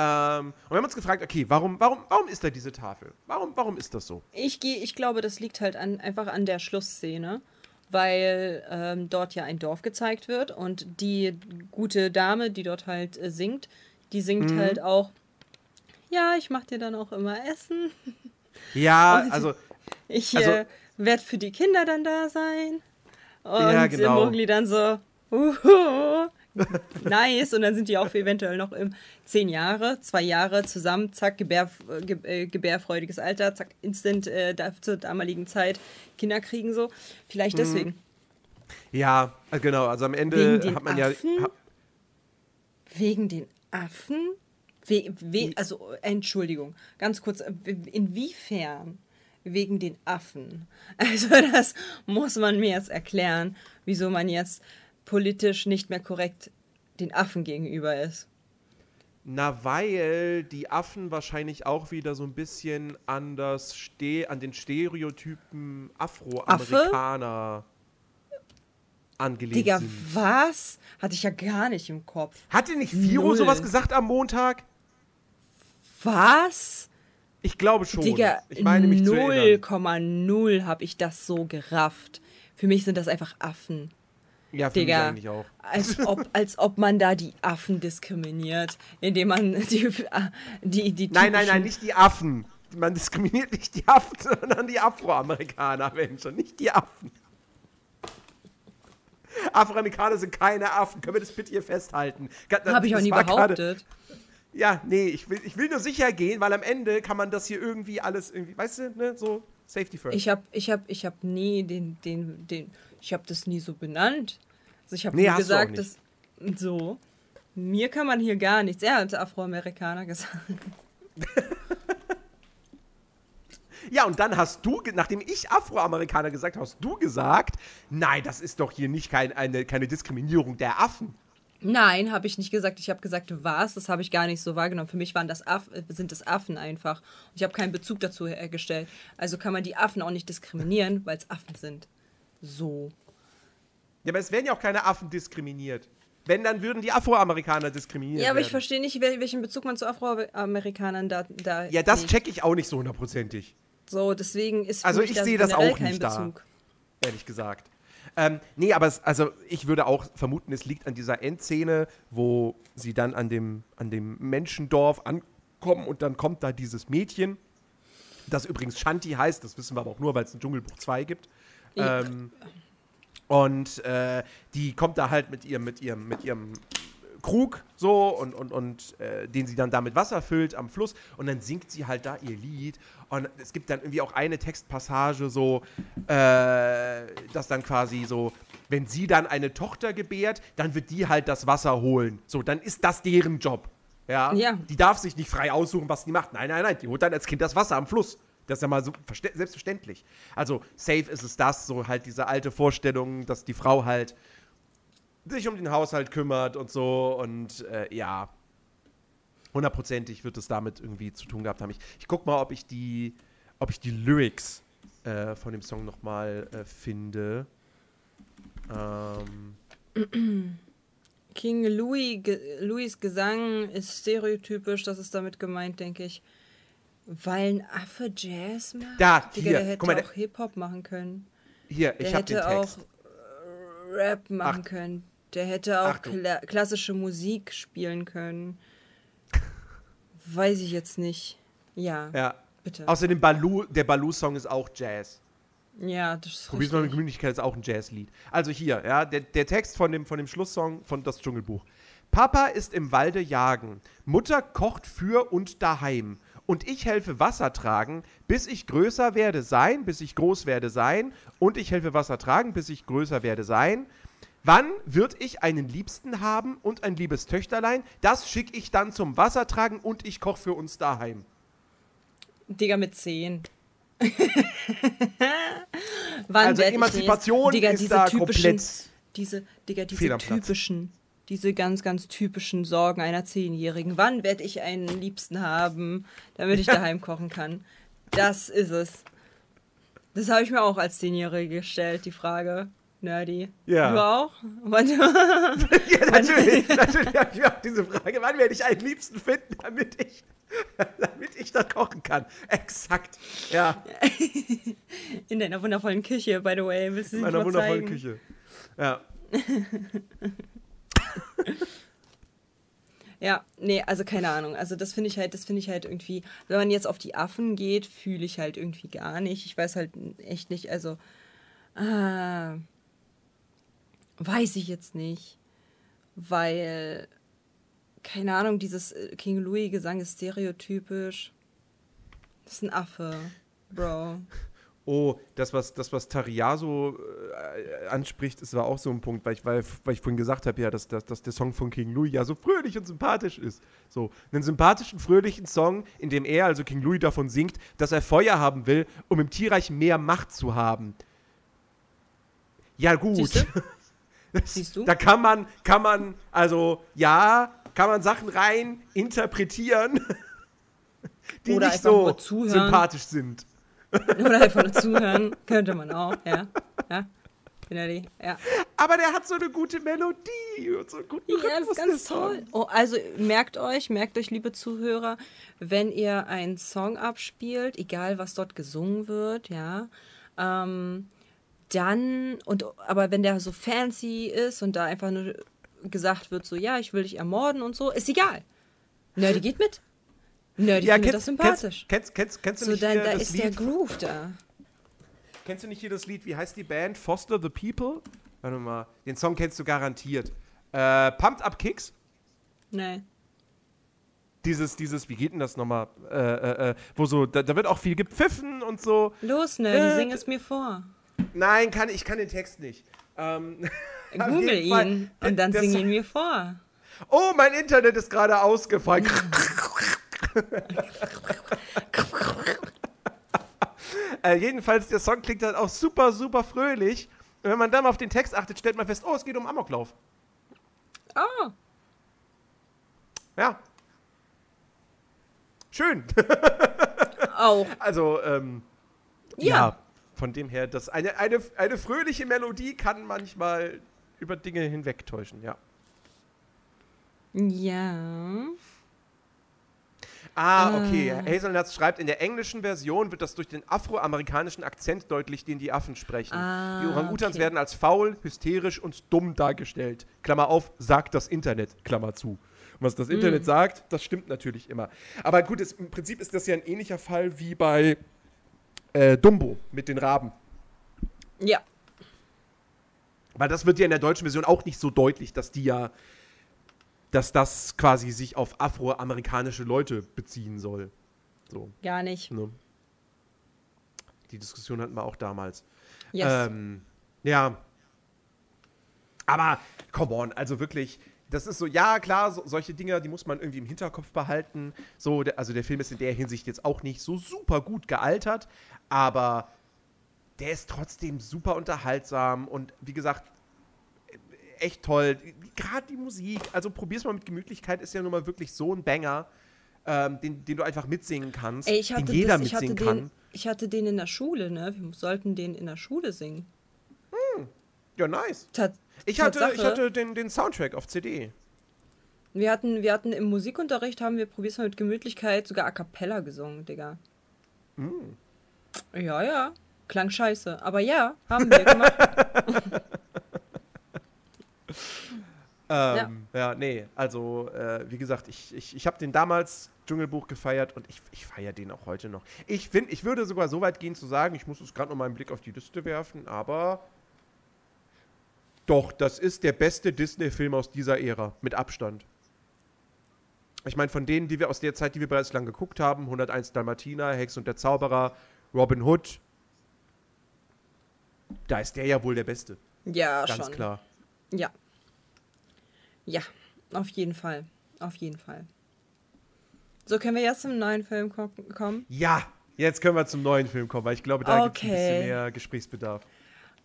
Speaker 2: Ähm, und wir haben uns gefragt, okay, warum, warum, warum ist da diese Tafel? Warum, warum ist das so?
Speaker 1: Ich, geh, ich glaube, das liegt halt an, einfach an der Schlussszene, weil ähm, dort ja ein Dorf gezeigt wird und die gute Dame, die dort halt äh, singt, die singt
Speaker 2: Mhm.
Speaker 1: halt auch, ja, ich mach dir dann auch immer Essen.
Speaker 2: Ja,
Speaker 1: Und-
Speaker 2: also,
Speaker 1: Ich
Speaker 2: Also-
Speaker 1: äh, werde für die Kinder dann da sein. Und
Speaker 2: Ja, genau.
Speaker 1: äh, Mowgli dann so, uhu, nice. Und dann sind die auch eventuell noch im zehn Jahre, zwei Jahre zusammen, zack, gebär, äh, ge- gebärfreudiges Alter, zack, instant äh, da, zur damaligen Zeit Kinder kriegen so. Vielleicht
Speaker 2: Mhm.
Speaker 1: deswegen.
Speaker 2: ja, äh, genau, also am Ende hat man ja.
Speaker 1: Affen?
Speaker 2: Ha,
Speaker 1: Wegen den Affen? We, we, also, Entschuldigung, ganz kurz, äh, inwiefern wegen den Affen? Also, das muss man mir jetzt erklären, wieso man jetzt politisch nicht mehr korrekt den Affen gegenüber ist.
Speaker 2: na, weil die Affen wahrscheinlich auch wieder so ein bisschen an, das Ste an den Stereotypen Afroamerikaner angelehnt
Speaker 1: Digga,
Speaker 2: sind.
Speaker 1: was? Hatte ich ja gar nicht im Kopf.
Speaker 2: Hatte nicht Viro
Speaker 1: Null.
Speaker 2: sowas gesagt am Montag?
Speaker 1: Was?
Speaker 2: Ich glaube schon.
Speaker 1: Digga,
Speaker 2: ich meine mich zu erinnern.
Speaker 1: 0,0 habe ich das so gerafft. Für mich sind das einfach Affen.
Speaker 2: Ja, für mich
Speaker 1: Digga,
Speaker 2: eigentlich auch.
Speaker 1: als ob, als ob man da die Affen diskriminiert, indem man die, die, die
Speaker 2: Nein, nein, nein, nicht die Affen. Man diskriminiert nicht die Affen, sondern die Afroamerikaner, Menschen, nicht die Affen. Afroamerikaner sind keine Affen. Können wir das bitte hier festhalten?
Speaker 1: Habe ich auch nie behauptet.
Speaker 2: Ja, nee, ich will, ich will nur sicher gehen, weil am Ende kann man das hier irgendwie alles irgendwie, weißt du, ne, so Safety first.
Speaker 1: Ich habe ich hab, ich hab nie den, den, den, ich habe das nie so benannt. Also ich habe
Speaker 2: Nee,
Speaker 1: gesagt, dass, so, mir kann man hier gar nichts. Er hat Afroamerikaner gesagt.
Speaker 2: ja, und dann hast du, nachdem ich Afroamerikaner gesagt habe, hast du gesagt, nein, das ist doch hier nicht kein, eine, keine Diskriminierung der Affen.
Speaker 1: Nein, habe ich nicht gesagt. Ich habe gesagt, was? Das habe ich gar nicht so wahrgenommen. Für mich waren das Aff sind das Affen einfach. Und ich habe keinen Bezug dazu hergestellt. Also kann man die Affen auch nicht diskriminieren, weil es Affen sind. So.
Speaker 2: Ja, aber es werden ja auch keine Affen diskriminiert. Wenn, dann würden die Afroamerikaner diskriminiert
Speaker 1: Ja, aber ich
Speaker 2: werden.
Speaker 1: verstehe nicht, wel- welchen Bezug man zu Afroamerikanern da, da
Speaker 2: Ja, das
Speaker 1: sieht.
Speaker 2: check ich auch nicht so hundertprozentig,
Speaker 1: So, deswegen ist
Speaker 2: Also ich
Speaker 1: da
Speaker 2: sehe das auch nicht da.
Speaker 1: Bezug.
Speaker 2: ehrlich gesagt. Ähm, nee, aber es, also ich würde auch vermuten, es liegt an dieser Endszene, wo sie dann an dem, an dem Menschendorf ankommen und dann kommt da dieses Mädchen, das übrigens Shanti heißt, das wissen wir aber auch nur, weil es ein Dschungelbuch 2 gibt. Ähm, und äh, die kommt da halt mit ihrem, mit ihrem, mit ihrem Krug so und, und, und äh, den sie dann da mit Wasser füllt am Fluss und dann singt sie halt da ihr Lied und es gibt dann irgendwie auch eine Textpassage so, äh, dass dann quasi so, wenn sie dann eine Tochter gebärt, dann wird die halt das Wasser holen. So, dann ist das deren Job. Ja?
Speaker 1: Ja.
Speaker 2: Die darf sich nicht frei aussuchen, was die macht. Nein, nein, nein, die holt dann als Kind das Wasser am Fluss. Das ist ja mal so selbstverständlich. Also, safe ist es das, so halt diese alte Vorstellung, dass die Frau halt sich um den Haushalt kümmert und so und äh, ja, hundertprozentig wird es damit irgendwie zu tun gehabt haben. Ich, ich guck mal, ob ich die, ob ich die Lyrics äh, von dem Song nochmal äh, finde. Ähm,
Speaker 1: King Louis, Louis Gesang ist stereotypisch, das ist damit gemeint, denke ich. Weil ein Affe Jazz macht?
Speaker 2: Da,
Speaker 1: Digga,
Speaker 2: hier,
Speaker 1: der hätte
Speaker 2: mal, der-
Speaker 1: auch Hip-Hop machen können.
Speaker 2: hier,
Speaker 1: Der
Speaker 2: ich habe den
Speaker 1: hätte
Speaker 2: Text.
Speaker 1: auch äh, Rap machen
Speaker 2: Ach.
Speaker 1: können. Der hätte auch kla klassische Musik spielen können. Weiß ich jetzt nicht. Ja,
Speaker 2: Ja.
Speaker 1: bitte.
Speaker 2: Außerdem Baloo, der Baloo-Song ist auch Jazz.
Speaker 1: Ja, das ist
Speaker 2: Probier's mal mit. Gemütlichkeit ist auch ein Jazzlied. Also hier, ja, der, der Text von dem, von dem Schlusssong von Das Dschungelbuch. Papa ist im Walde jagen, Mutter kocht für und daheim. Und ich helfe Wasser tragen, bis ich größer werde sein, bis ich groß werde sein. Und ich helfe Wasser tragen, bis ich größer werde sein. Wann wird ich einen Liebsten haben und ein liebes Töchterlein? Das schicke ich dann zum Wasser tragen und ich koch für uns daheim.
Speaker 1: Digga mit 10. Wann
Speaker 2: Also Emanzipation
Speaker 1: Digga,
Speaker 2: ist
Speaker 1: diese
Speaker 2: da komplett
Speaker 1: diese, Digga, diese typischen, diese ganz, ganz typischen Sorgen einer Zehnjährigen. Wann werde ich einen Liebsten haben, damit ich daheim kochen kann? Das ist es. Das habe ich mir auch als Zehnjährige gestellt, die Frage. Nerdy.
Speaker 2: Ja.
Speaker 1: Du auch? Wann-
Speaker 2: Ja, natürlich, natürlich habe ich mir auch diese Frage, wann werde ich einen Liebsten finden, damit ich, damit ich da kochen kann. Exakt. Ja,
Speaker 1: In deiner wundervollen Küche, by the way. Willst du
Speaker 2: in meiner wundervollen
Speaker 1: zeigen?
Speaker 2: Küche. Ja.
Speaker 1: Ja, nee, also keine Ahnung. Also das finde ich halt, das finde ich halt irgendwie, wenn man jetzt auf die Affen geht, fühle ich halt irgendwie gar nicht. Ich weiß halt echt nicht, also ah, weiß ich jetzt nicht, weil keine Ahnung, dieses äh, King Louis Gesang ist stereotypisch. Das ist ein Affe, Bro.
Speaker 2: Oh, das, was, das, was Tariaso äh, anspricht, ist war auch so ein Punkt, weil ich, weil, weil ich vorhin gesagt habe, ja, dass, dass, dass der Song von King Louis ja so fröhlich und sympathisch ist. So, einen sympathischen, fröhlichen Song, in dem er, also King Louis, davon singt, dass er Feuer haben will, um im Tierreich mehr Macht zu haben. Ja, gut.
Speaker 1: Siehst du?
Speaker 2: Das,
Speaker 1: Siehst du?
Speaker 2: Da kann man, kann man, also ja, kann man Sachen rein interpretieren, die
Speaker 1: Oder
Speaker 2: nicht so sympathisch sind.
Speaker 1: Oder einfach nur zuhören, könnte man auch, ja. Ja. Ja.
Speaker 2: Aber der hat so eine gute Melodie und so einen guten
Speaker 1: Ja,
Speaker 2: Rhythmus,
Speaker 1: ist ganz toll. Oh, also merkt euch, merkt euch, liebe Zuhörer, wenn ihr einen Song abspielt, egal was dort gesungen wird, ja, ähm, dann, und aber wenn der so fancy ist und da einfach nur gesagt wird, so, ja, ich will dich ermorden und so, ist egal. Nerdy geht mit. Nerdy
Speaker 2: Ja,
Speaker 1: findet
Speaker 2: kennst,
Speaker 1: das sympathisch.
Speaker 2: Kennst, kennst, kennst, du
Speaker 1: so,
Speaker 2: nicht
Speaker 1: da,
Speaker 2: hier
Speaker 1: da
Speaker 2: das
Speaker 1: ist der
Speaker 2: Lied?
Speaker 1: Groove da.
Speaker 2: Kennst du nicht hier das Lied? Wie heißt die Band? Foster the People? Warte mal. Den Song kennst du garantiert. Äh, Pumped Up Kicks?
Speaker 1: Nee.
Speaker 2: Dieses, dieses, wie geht denn das nochmal? Äh, äh, äh, wo so, da, da wird auch viel gepfiffen und so.
Speaker 1: Los, Nerdy,
Speaker 2: Äh,
Speaker 1: sing es mir vor.
Speaker 2: Nein, kann, ich kann den Text nicht. Ähm,
Speaker 1: Google
Speaker 2: jeden Fall.
Speaker 1: ihn und dann
Speaker 2: Der
Speaker 1: sing ihn mir vor.
Speaker 2: Oh, mein Internet ist gerade ausgefallen. äh, jedenfalls, der Song klingt halt auch super, super fröhlich. Und wenn man dann mal auf den Text achtet, stellt man fest, oh, es geht um Amoklauf.
Speaker 1: Oh,
Speaker 2: Ja. Schön.
Speaker 1: auch.
Speaker 2: Also, ähm, ja.
Speaker 1: Ja.
Speaker 2: Von dem her, das eine, eine, eine fröhliche Melodie kann manchmal über Dinge hinwegtäuschen, ja.
Speaker 1: Ja.
Speaker 2: Ah, okay. Hazelnuts schreibt, in der englischen Version wird das durch den afroamerikanischen Akzent deutlich, den die Affen sprechen.
Speaker 1: Ah,
Speaker 2: die Orang-Utans
Speaker 1: okay.
Speaker 2: werden als faul, hysterisch und dumm dargestellt. Klammer auf, sagt das Internet, Klammer zu. Und was das
Speaker 1: Hm.
Speaker 2: Internet sagt, das stimmt natürlich immer. Aber gut, es, im Prinzip ist das ja ein ähnlicher Fall wie bei äh, Dumbo mit den Raben.
Speaker 1: Ja.
Speaker 2: Weil das wird ja in der deutschen Version auch nicht so deutlich, dass die ja, dass das quasi sich auf afroamerikanische Leute beziehen soll. So,
Speaker 1: Gar nicht.
Speaker 2: ne? Die Diskussion hatten wir auch damals.
Speaker 1: Yes.
Speaker 2: Ähm, ja. Aber, come on, also wirklich, das ist so, ja, klar, so, solche Dinge, die muss man irgendwie im Hinterkopf behalten. So, der, also der Film ist in der Hinsicht jetzt auch nicht so super gut gealtert, aber der ist trotzdem super unterhaltsam und wie gesagt, echt toll. Gerade die Musik, also probier's mal mit Gemütlichkeit, ist ja nun mal wirklich so ein Banger, ähm, den, den du einfach mitsingen kannst,
Speaker 1: Ey, ich hatte,
Speaker 2: den jeder
Speaker 1: das,
Speaker 2: mitsingen
Speaker 1: den,
Speaker 2: kann.
Speaker 1: ich hatte den in der Schule, ne? Wir sollten den in der Schule singen.
Speaker 2: Ja, nice.
Speaker 1: Tat,
Speaker 2: Ich hatte, ich hatte den, den Soundtrack auf CD.
Speaker 1: Wir hatten, wir hatten im Musikunterricht, haben wir probier's mal mit Gemütlichkeit sogar A Cappella gesungen, Digga.
Speaker 2: Mm.
Speaker 1: Ja, ja. Klang scheiße. Aber ja, haben wir gemacht.
Speaker 2: Ähm, ja. nee, also äh, wie gesagt, ich, ich, ich habe den damals Dschungelbuch gefeiert und ich, ich feiere den auch heute noch. Ich finde, ich würde sogar so weit gehen zu sagen, ich muss es gerade noch mal einen Blick auf die Liste werfen, aber doch, das ist der beste Disney-Film aus dieser Ära, mit Abstand. Ich meine, von denen, die wir aus der Zeit, die wir bereits lang geguckt haben, 101 Dalmatiner, Hex und der Zauberer, Robin Hood, da ist der ja wohl der Beste.
Speaker 1: Ja,
Speaker 2: Ganz
Speaker 1: schon.
Speaker 2: klar.
Speaker 1: Ja. Ja, auf jeden Fall. Auf jeden Fall. So, können wir jetzt zum neuen Film ko- kommen?
Speaker 2: Ja, jetzt können wir zum neuen Film kommen, weil ich glaube, da gibt es ein
Speaker 1: Okay.
Speaker 2: bisschen mehr Gesprächsbedarf.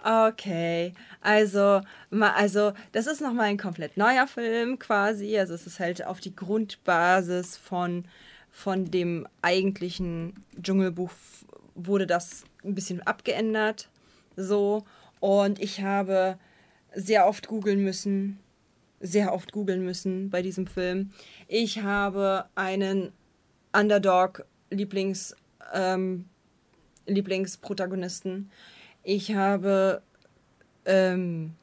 Speaker 1: Okay, also, also das ist nochmal ein komplett neuer Film quasi. Also es ist halt auf die Grundbasis von, von dem eigentlichen Dschungelbuch wurde das ein bisschen abgeändert. So. Und ich habe sehr oft googeln müssen, sehr oft googeln müssen bei diesem Film. Ich habe einen Underdog-Lieblings- ähm, Lieblingsprotagonisten. Ich habe ähm,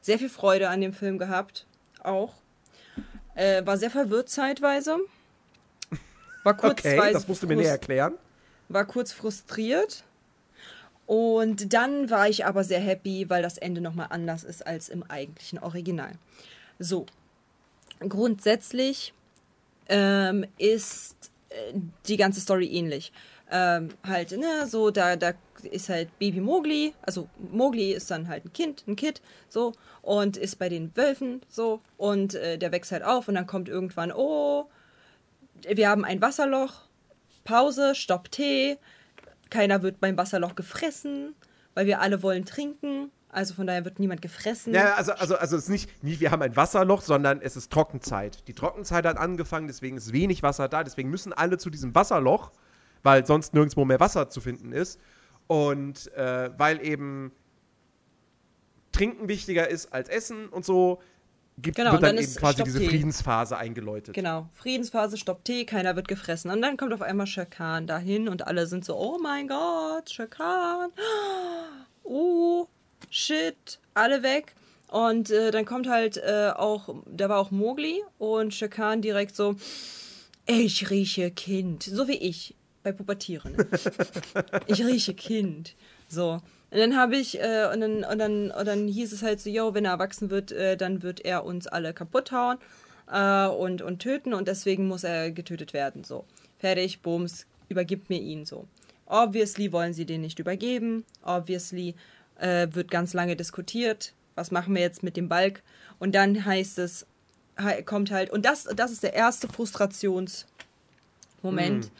Speaker 1: sehr viel Freude an dem Film gehabt, auch. Äh, war sehr verwirrt zeitweise. War kurz,
Speaker 2: Okay, das musst du mir näher erklären.
Speaker 1: war kurz frustriert. Und dann war ich aber sehr happy, weil das Ende nochmal anders ist als im eigentlichen Original. So, grundsätzlich ähm, ist äh, die ganze Story ähnlich. Ähm, halt, ne, so, da, da ist halt Baby Mowgli, also Mowgli ist dann halt ein Kind, ein Kid, so, und ist bei den Wölfen, so, und äh, der wächst halt auf und dann kommt irgendwann, oh, wir haben ein Wasserloch, Pause, Stopp Tee, keiner wird beim Wasserloch gefressen, weil wir alle wollen trinken, also von daher wird niemand gefressen.
Speaker 2: Ja, also, also, also es ist nicht, nicht, wir haben ein Wasserloch, sondern es ist Trockenzeit. Die Trockenzeit hat angefangen, deswegen ist wenig Wasser da, deswegen müssen alle zu diesem Wasserloch, weil sonst nirgendwo mehr Wasser zu finden ist. Und äh, weil eben Trinken wichtiger ist als Essen und so, gibt,
Speaker 1: Genau,
Speaker 2: wird dann,
Speaker 1: dann
Speaker 2: eben quasi
Speaker 1: Stopp
Speaker 2: diese
Speaker 1: Tee.
Speaker 2: Friedensphase eingeläutet.
Speaker 1: Genau, Friedensphase, Stopp Tee, keiner wird gefressen. Und dann kommt auf einmal Shere dahin und alle sind so, oh mein Gott, Shere Oh, shit, alle weg. Und äh, dann kommt halt äh, auch, da war auch Mowgli und Shere direkt so, ich rieche Kind, so wie ich bei Pubertieren. ich rieche Kind. So. Und dann habe ich, äh, und, dann, und, dann, und dann hieß es halt so, yo, wenn er erwachsen wird, äh, dann wird er uns alle kaputt hauen äh, und, und töten und deswegen muss er getötet werden. So. Fertig, Bums, übergibt mir ihn so. Obviously wollen sie den nicht übergeben. Obviously äh, wird ganz lange diskutiert. Was machen wir jetzt mit dem Balk? Und dann heißt es, kommt halt, und das, das ist der erste Frustrationsmoment.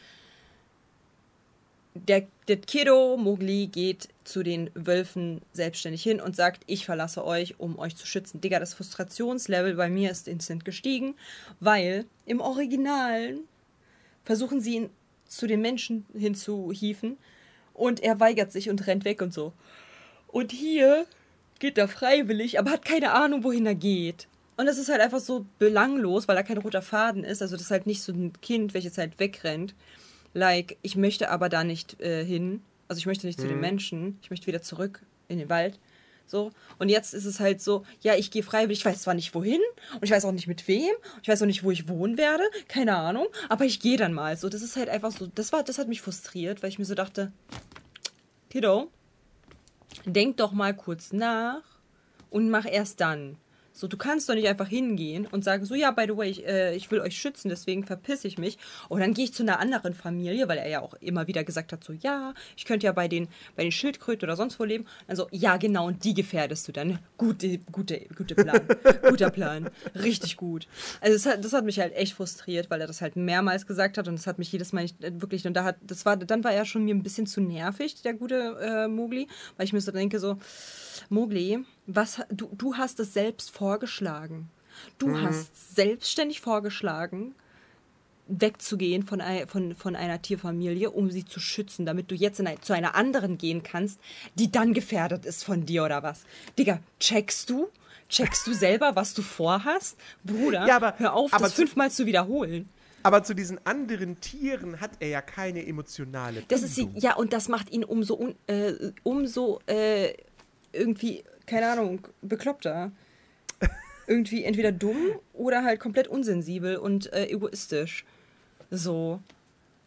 Speaker 1: Der, der Kiddo Mowgli geht zu den Wölfen selbstständig hin und sagt, ich verlasse euch, um euch zu schützen. Digga, das Frustrationslevel bei mir ist instant gestiegen, weil im Originalen versuchen sie ihn zu den Menschen hinzuhieven und er weigert sich und rennt weg und so. Und hier geht er freiwillig, aber hat keine Ahnung, wohin er geht. Und das ist halt einfach so belanglos, weil da kein roter Faden ist. Also das ist halt nicht so ein Kind, welches halt wegrennt. Like, ich möchte aber da nicht äh, hin. Also ich möchte nicht zu den Menschen. Ich möchte wieder zurück in den Wald. So. Und jetzt ist es halt so, ja, ich gehe freiwillig. Ich weiß zwar nicht wohin und ich weiß auch nicht mit wem. Ich weiß auch nicht, wo ich wohnen werde. Keine Ahnung. Aber ich gehe dann mal. So, das ist halt einfach so. Das war, das hat mich frustriert, weil ich mir so dachte, Kiddo, denk doch mal kurz nach und mach erst dann. So, du kannst doch nicht einfach hingehen und sagen, so, ja, by the way, ich, äh, ich will euch schützen, deswegen verpiss ich mich. Und dann gehe ich zu einer anderen Familie, weil er ja auch immer wieder gesagt hat, so, ja, ich könnte ja bei den, bei den Schildkröten oder sonst wo leben. Also, ja, genau, und die gefährdest du dann. Gute, gute, gute Plan. Guter Plan. Richtig gut. Also, das hat, das hat mich halt echt frustriert, weil er das halt mehrmals gesagt hat und das hat mich jedes Mal nicht, äh, wirklich, und da hat, das war, dann war er schon mir ein bisschen zu nervig, der gute äh, Mowgli, weil ich mir so denke, so, Mowgli, was, du, du hast es selbst vorgeschlagen. Du hast selbstständig vorgeschlagen, wegzugehen von, von, von einer Tierfamilie, um sie zu schützen, damit du jetzt in ein, zu einer anderen gehen kannst, die dann gefährdet ist von dir oder was. Digga, checkst du? Checkst du selber, was du vorhast? Bruder,
Speaker 2: Ja, aber-
Speaker 1: hör auf,
Speaker 2: aber
Speaker 1: das
Speaker 2: zu-
Speaker 1: fünfmal zu wiederholen.
Speaker 2: Aber zu diesen anderen Tieren hat er ja keine emotionale
Speaker 1: Das ist sie,
Speaker 2: Bindung.
Speaker 1: ja, und das macht ihn umso, un, äh, umso äh, irgendwie, keine Ahnung, bekloppter. irgendwie entweder dumm oder halt komplett unsensibel und äh, egoistisch. So.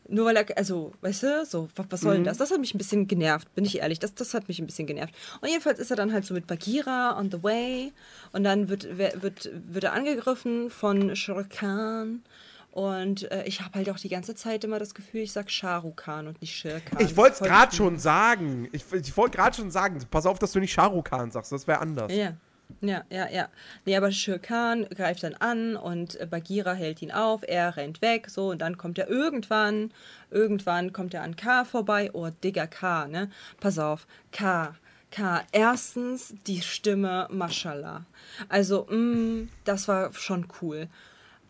Speaker 1: Nur weil er, also, weißt du, so, was, was soll denn das? Das hat mich ein bisschen genervt, bin ich ehrlich. Das, das hat mich ein bisschen genervt. Und jedenfalls ist er dann halt so mit Bagheera on the way. Und dann wird, wird, wird er angegriffen von Rukh Khan. Und äh, ich habe halt auch die ganze Zeit immer das Gefühl, ich sag Shah Rukh Khan und nicht Shir Khan.
Speaker 2: Ich wollte es gerade schon sagen. Ich, ich wollte gerade schon sagen, pass auf, dass du nicht Khan sagst, das wäre anders.
Speaker 1: Ja. Ja, ja, ja. Nee, aber Shir Khan greift dann an und äh, Bagheera hält ihn auf, er rennt weg, so, und dann kommt er irgendwann, irgendwann kommt er an K vorbei. Oh, Digga, K, ne? Pass auf, K. K. Erstens die Stimme, Mashallah. Also, mm, das war schon cool.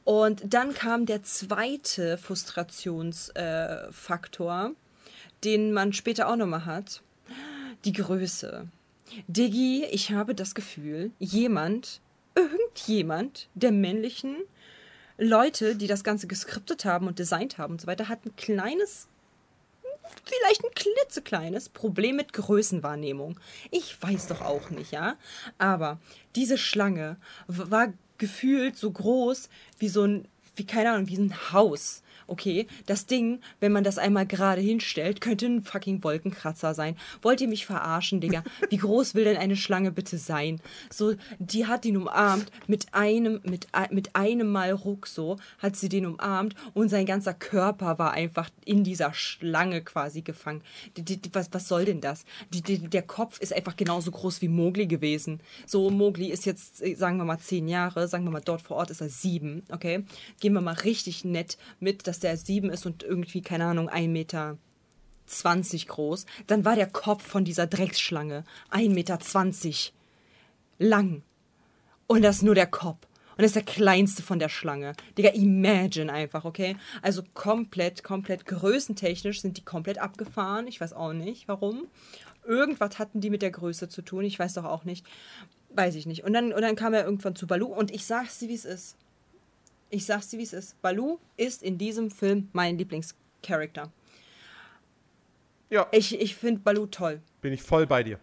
Speaker 1: Und dann kam der zweite Frustrationsfaktor, äh, den man später auch nochmal hat. Die Größe. Diggi, ich habe das Gefühl, jemand, irgendjemand der männlichen Leute, die das Ganze geskriptet haben und designt haben und so weiter, hat ein kleines, vielleicht ein klitzekleines Problem mit Größenwahrnehmung. Ich weiß doch auch nicht, ja. Aber diese Schlange war gefühlt so groß wie so ein, wie keine Ahnung, wie ein Haus. Okay, das Ding, wenn man das einmal gerade hinstellt, könnte ein fucking Wolkenkratzer sein. Wollt ihr mich verarschen, Digga? Wie groß will denn eine Schlange bitte sein? So, die hat ihn umarmt mit einem, mit, mit einem Mal Ruck so, hat sie den umarmt und sein ganzer Körper war einfach in dieser Schlange quasi gefangen. Die, die, die, was, was soll denn das? Der Kopf ist einfach genauso groß wie Mowgli gewesen. So, Mowgli ist jetzt, äh, sagen wir mal, zehn Jahre, sagen wir mal, dort vor Ort ist er sieben, okay? Gehen wir mal richtig nett mit, dass der sieben ist und irgendwie, keine Ahnung, ein Meter 20 groß. Dann war der Kopf von dieser Drecksschlange 1,20 Meter lang. Und das ist nur der Kopf. Und das ist der kleinste von der Schlange. Digga, imagine einfach, okay? Also komplett, komplett größentechnisch sind die komplett abgefahren. Ich weiß auch nicht, warum. Irgendwas hatten die mit der Größe zu tun. Ich weiß doch auch nicht. Weiß ich nicht. Und dann, und dann kam er irgendwann zu Balu und ich sag's dir, wie es ist. Ich sag's dir, wie es ist. Balu ist in diesem Film mein Lieblingscharakter.
Speaker 2: Ja,
Speaker 1: Ich, ich finde Balu toll.
Speaker 2: bin ich voll bei dir.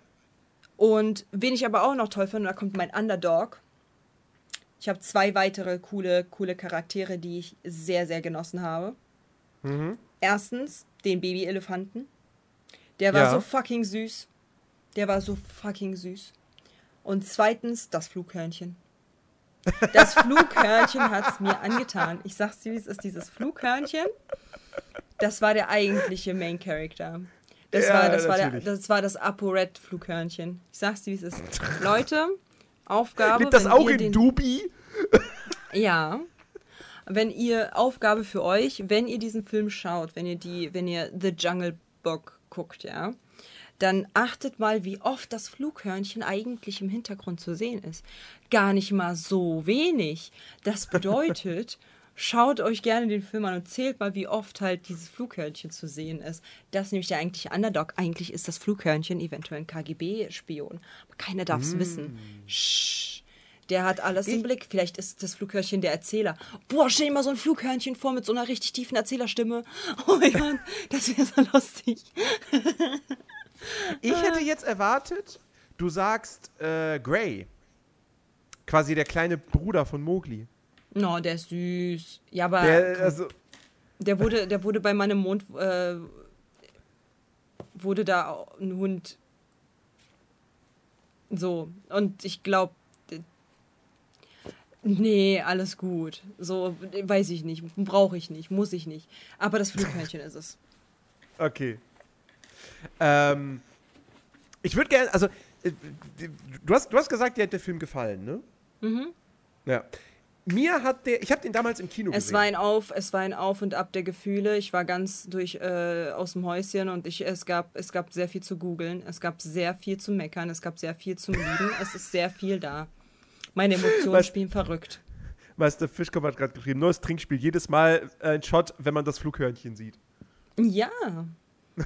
Speaker 1: Und wen ich aber auch noch toll finde, da kommt mein Underdog. Ich habe zwei weitere coole, coole Charaktere, die ich sehr, sehr genossen habe. Erstens den Baby-Elefanten. Der war
Speaker 2: Ja.
Speaker 1: so fucking süß. Der war so fucking süß. Und zweitens das Flughörnchen. Das Flughörnchen hat es mir angetan. Ich sag's dir, wie es ist, dieses Flughörnchen. Das war der eigentliche Main Character. Das,
Speaker 2: Ja,
Speaker 1: war, das, war, der, das war das Apo-Red-Flughörnchen. Ich sag's dir, wie es ist. Leute, Aufgabe.
Speaker 2: Liegt das auch in
Speaker 1: den,
Speaker 2: Dubi?
Speaker 1: Ja. Wenn ihr Aufgabe für euch, wenn ihr diesen Film schaut, wenn ihr die, wenn ihr The Jungle Book guckt, ja, dann achtet mal, wie oft das Flughörnchen eigentlich im Hintergrund zu sehen ist. Gar nicht mal so wenig. Das bedeutet, schaut euch gerne den Film an und zählt mal, wie oft halt dieses Flughörnchen zu sehen ist. Das ist nämlich der eigentliche Underdog. Eigentlich ist das Flughörnchen eventuell ein KGB-Spion. Aber keiner darf es wissen. Shh. Der hat alles im Blick. Vielleicht ist das Flughörnchen der Erzähler. Boah, stell dir mal so ein Flughörnchen vor mit so einer richtig tiefen Erzählerstimme. Oh mein Gott, das wäre so lustig.
Speaker 2: Ich hätte jetzt erwartet, du sagst äh, Gray. Quasi der kleine Bruder von Mowgli.
Speaker 1: No, der ist süß. Ja, aber
Speaker 2: Der,
Speaker 1: der,
Speaker 2: also,
Speaker 1: wurde, der wurde bei meinem Mond, äh, wurde da ein Hund. So, und ich glaube, nee, alles gut. So, weiß ich nicht, brauche ich nicht, muss ich nicht. Aber das Flughörnchen ist es.
Speaker 2: okay. Ähm, ich würde gerne, also, äh, du hast, du hast gesagt, dir hat der Film gefallen, ne? Mhm. Ja. Mir hat der, ich habe den damals im Kino
Speaker 1: Es
Speaker 2: gesehen.
Speaker 1: war ein Auf, es war ein Auf und Ab der Gefühle. Ich war ganz durch äh, aus dem Häuschen und ich, es gab, es gab sehr viel zu googeln, es gab sehr viel zu meckern, es gab sehr viel zu lieben. es ist sehr viel da. Meine Emotionen
Speaker 2: Was-
Speaker 1: spielen verrückt.
Speaker 2: Meister Fischkopf hat gerade geschrieben, neues Trinkspiel, jedes Mal ein Shot, wenn man das Flughörnchen sieht.
Speaker 1: Ja.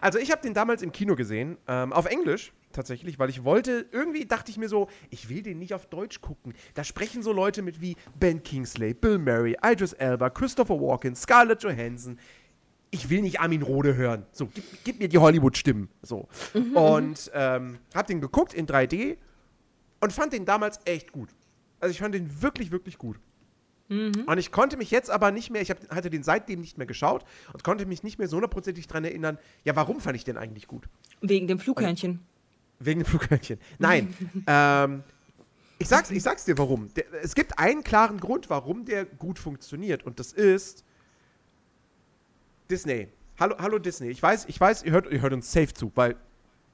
Speaker 2: Also ich habe den damals im Kino gesehen, ähm, auf Englisch tatsächlich, weil ich wollte, irgendwie dachte ich mir so, ich will den nicht auf Deutsch gucken. Da sprechen so Leute mit wie Ben Kingsley, Bill Murray, Idris Elba, Christopher Walken, Scarlett Johansson. Ich will nicht Armin Rohde hören. So, gib, gib mir die Hollywood-Stimmen. So. Und ähm, hab den geguckt in 3D. und fand den damals echt gut. Also ich fand den wirklich, wirklich gut. Und ich konnte mich jetzt aber nicht mehr, ich hab, hatte den seitdem nicht mehr geschaut und konnte mich nicht mehr so hundertprozentig dran erinnern, ja, warum fand ich den eigentlich gut?
Speaker 1: Wegen dem Flughörnchen.
Speaker 2: Wegen dem Flughörnchen. Nein. ähm, ich, sag's, ich sag's dir warum. Der, es gibt einen klaren Grund, warum der gut funktioniert. Und das ist Disney. Hallo, hallo Disney. Ich weiß, ich weiß, ihr hört, ihr hört uns safe zu, weil,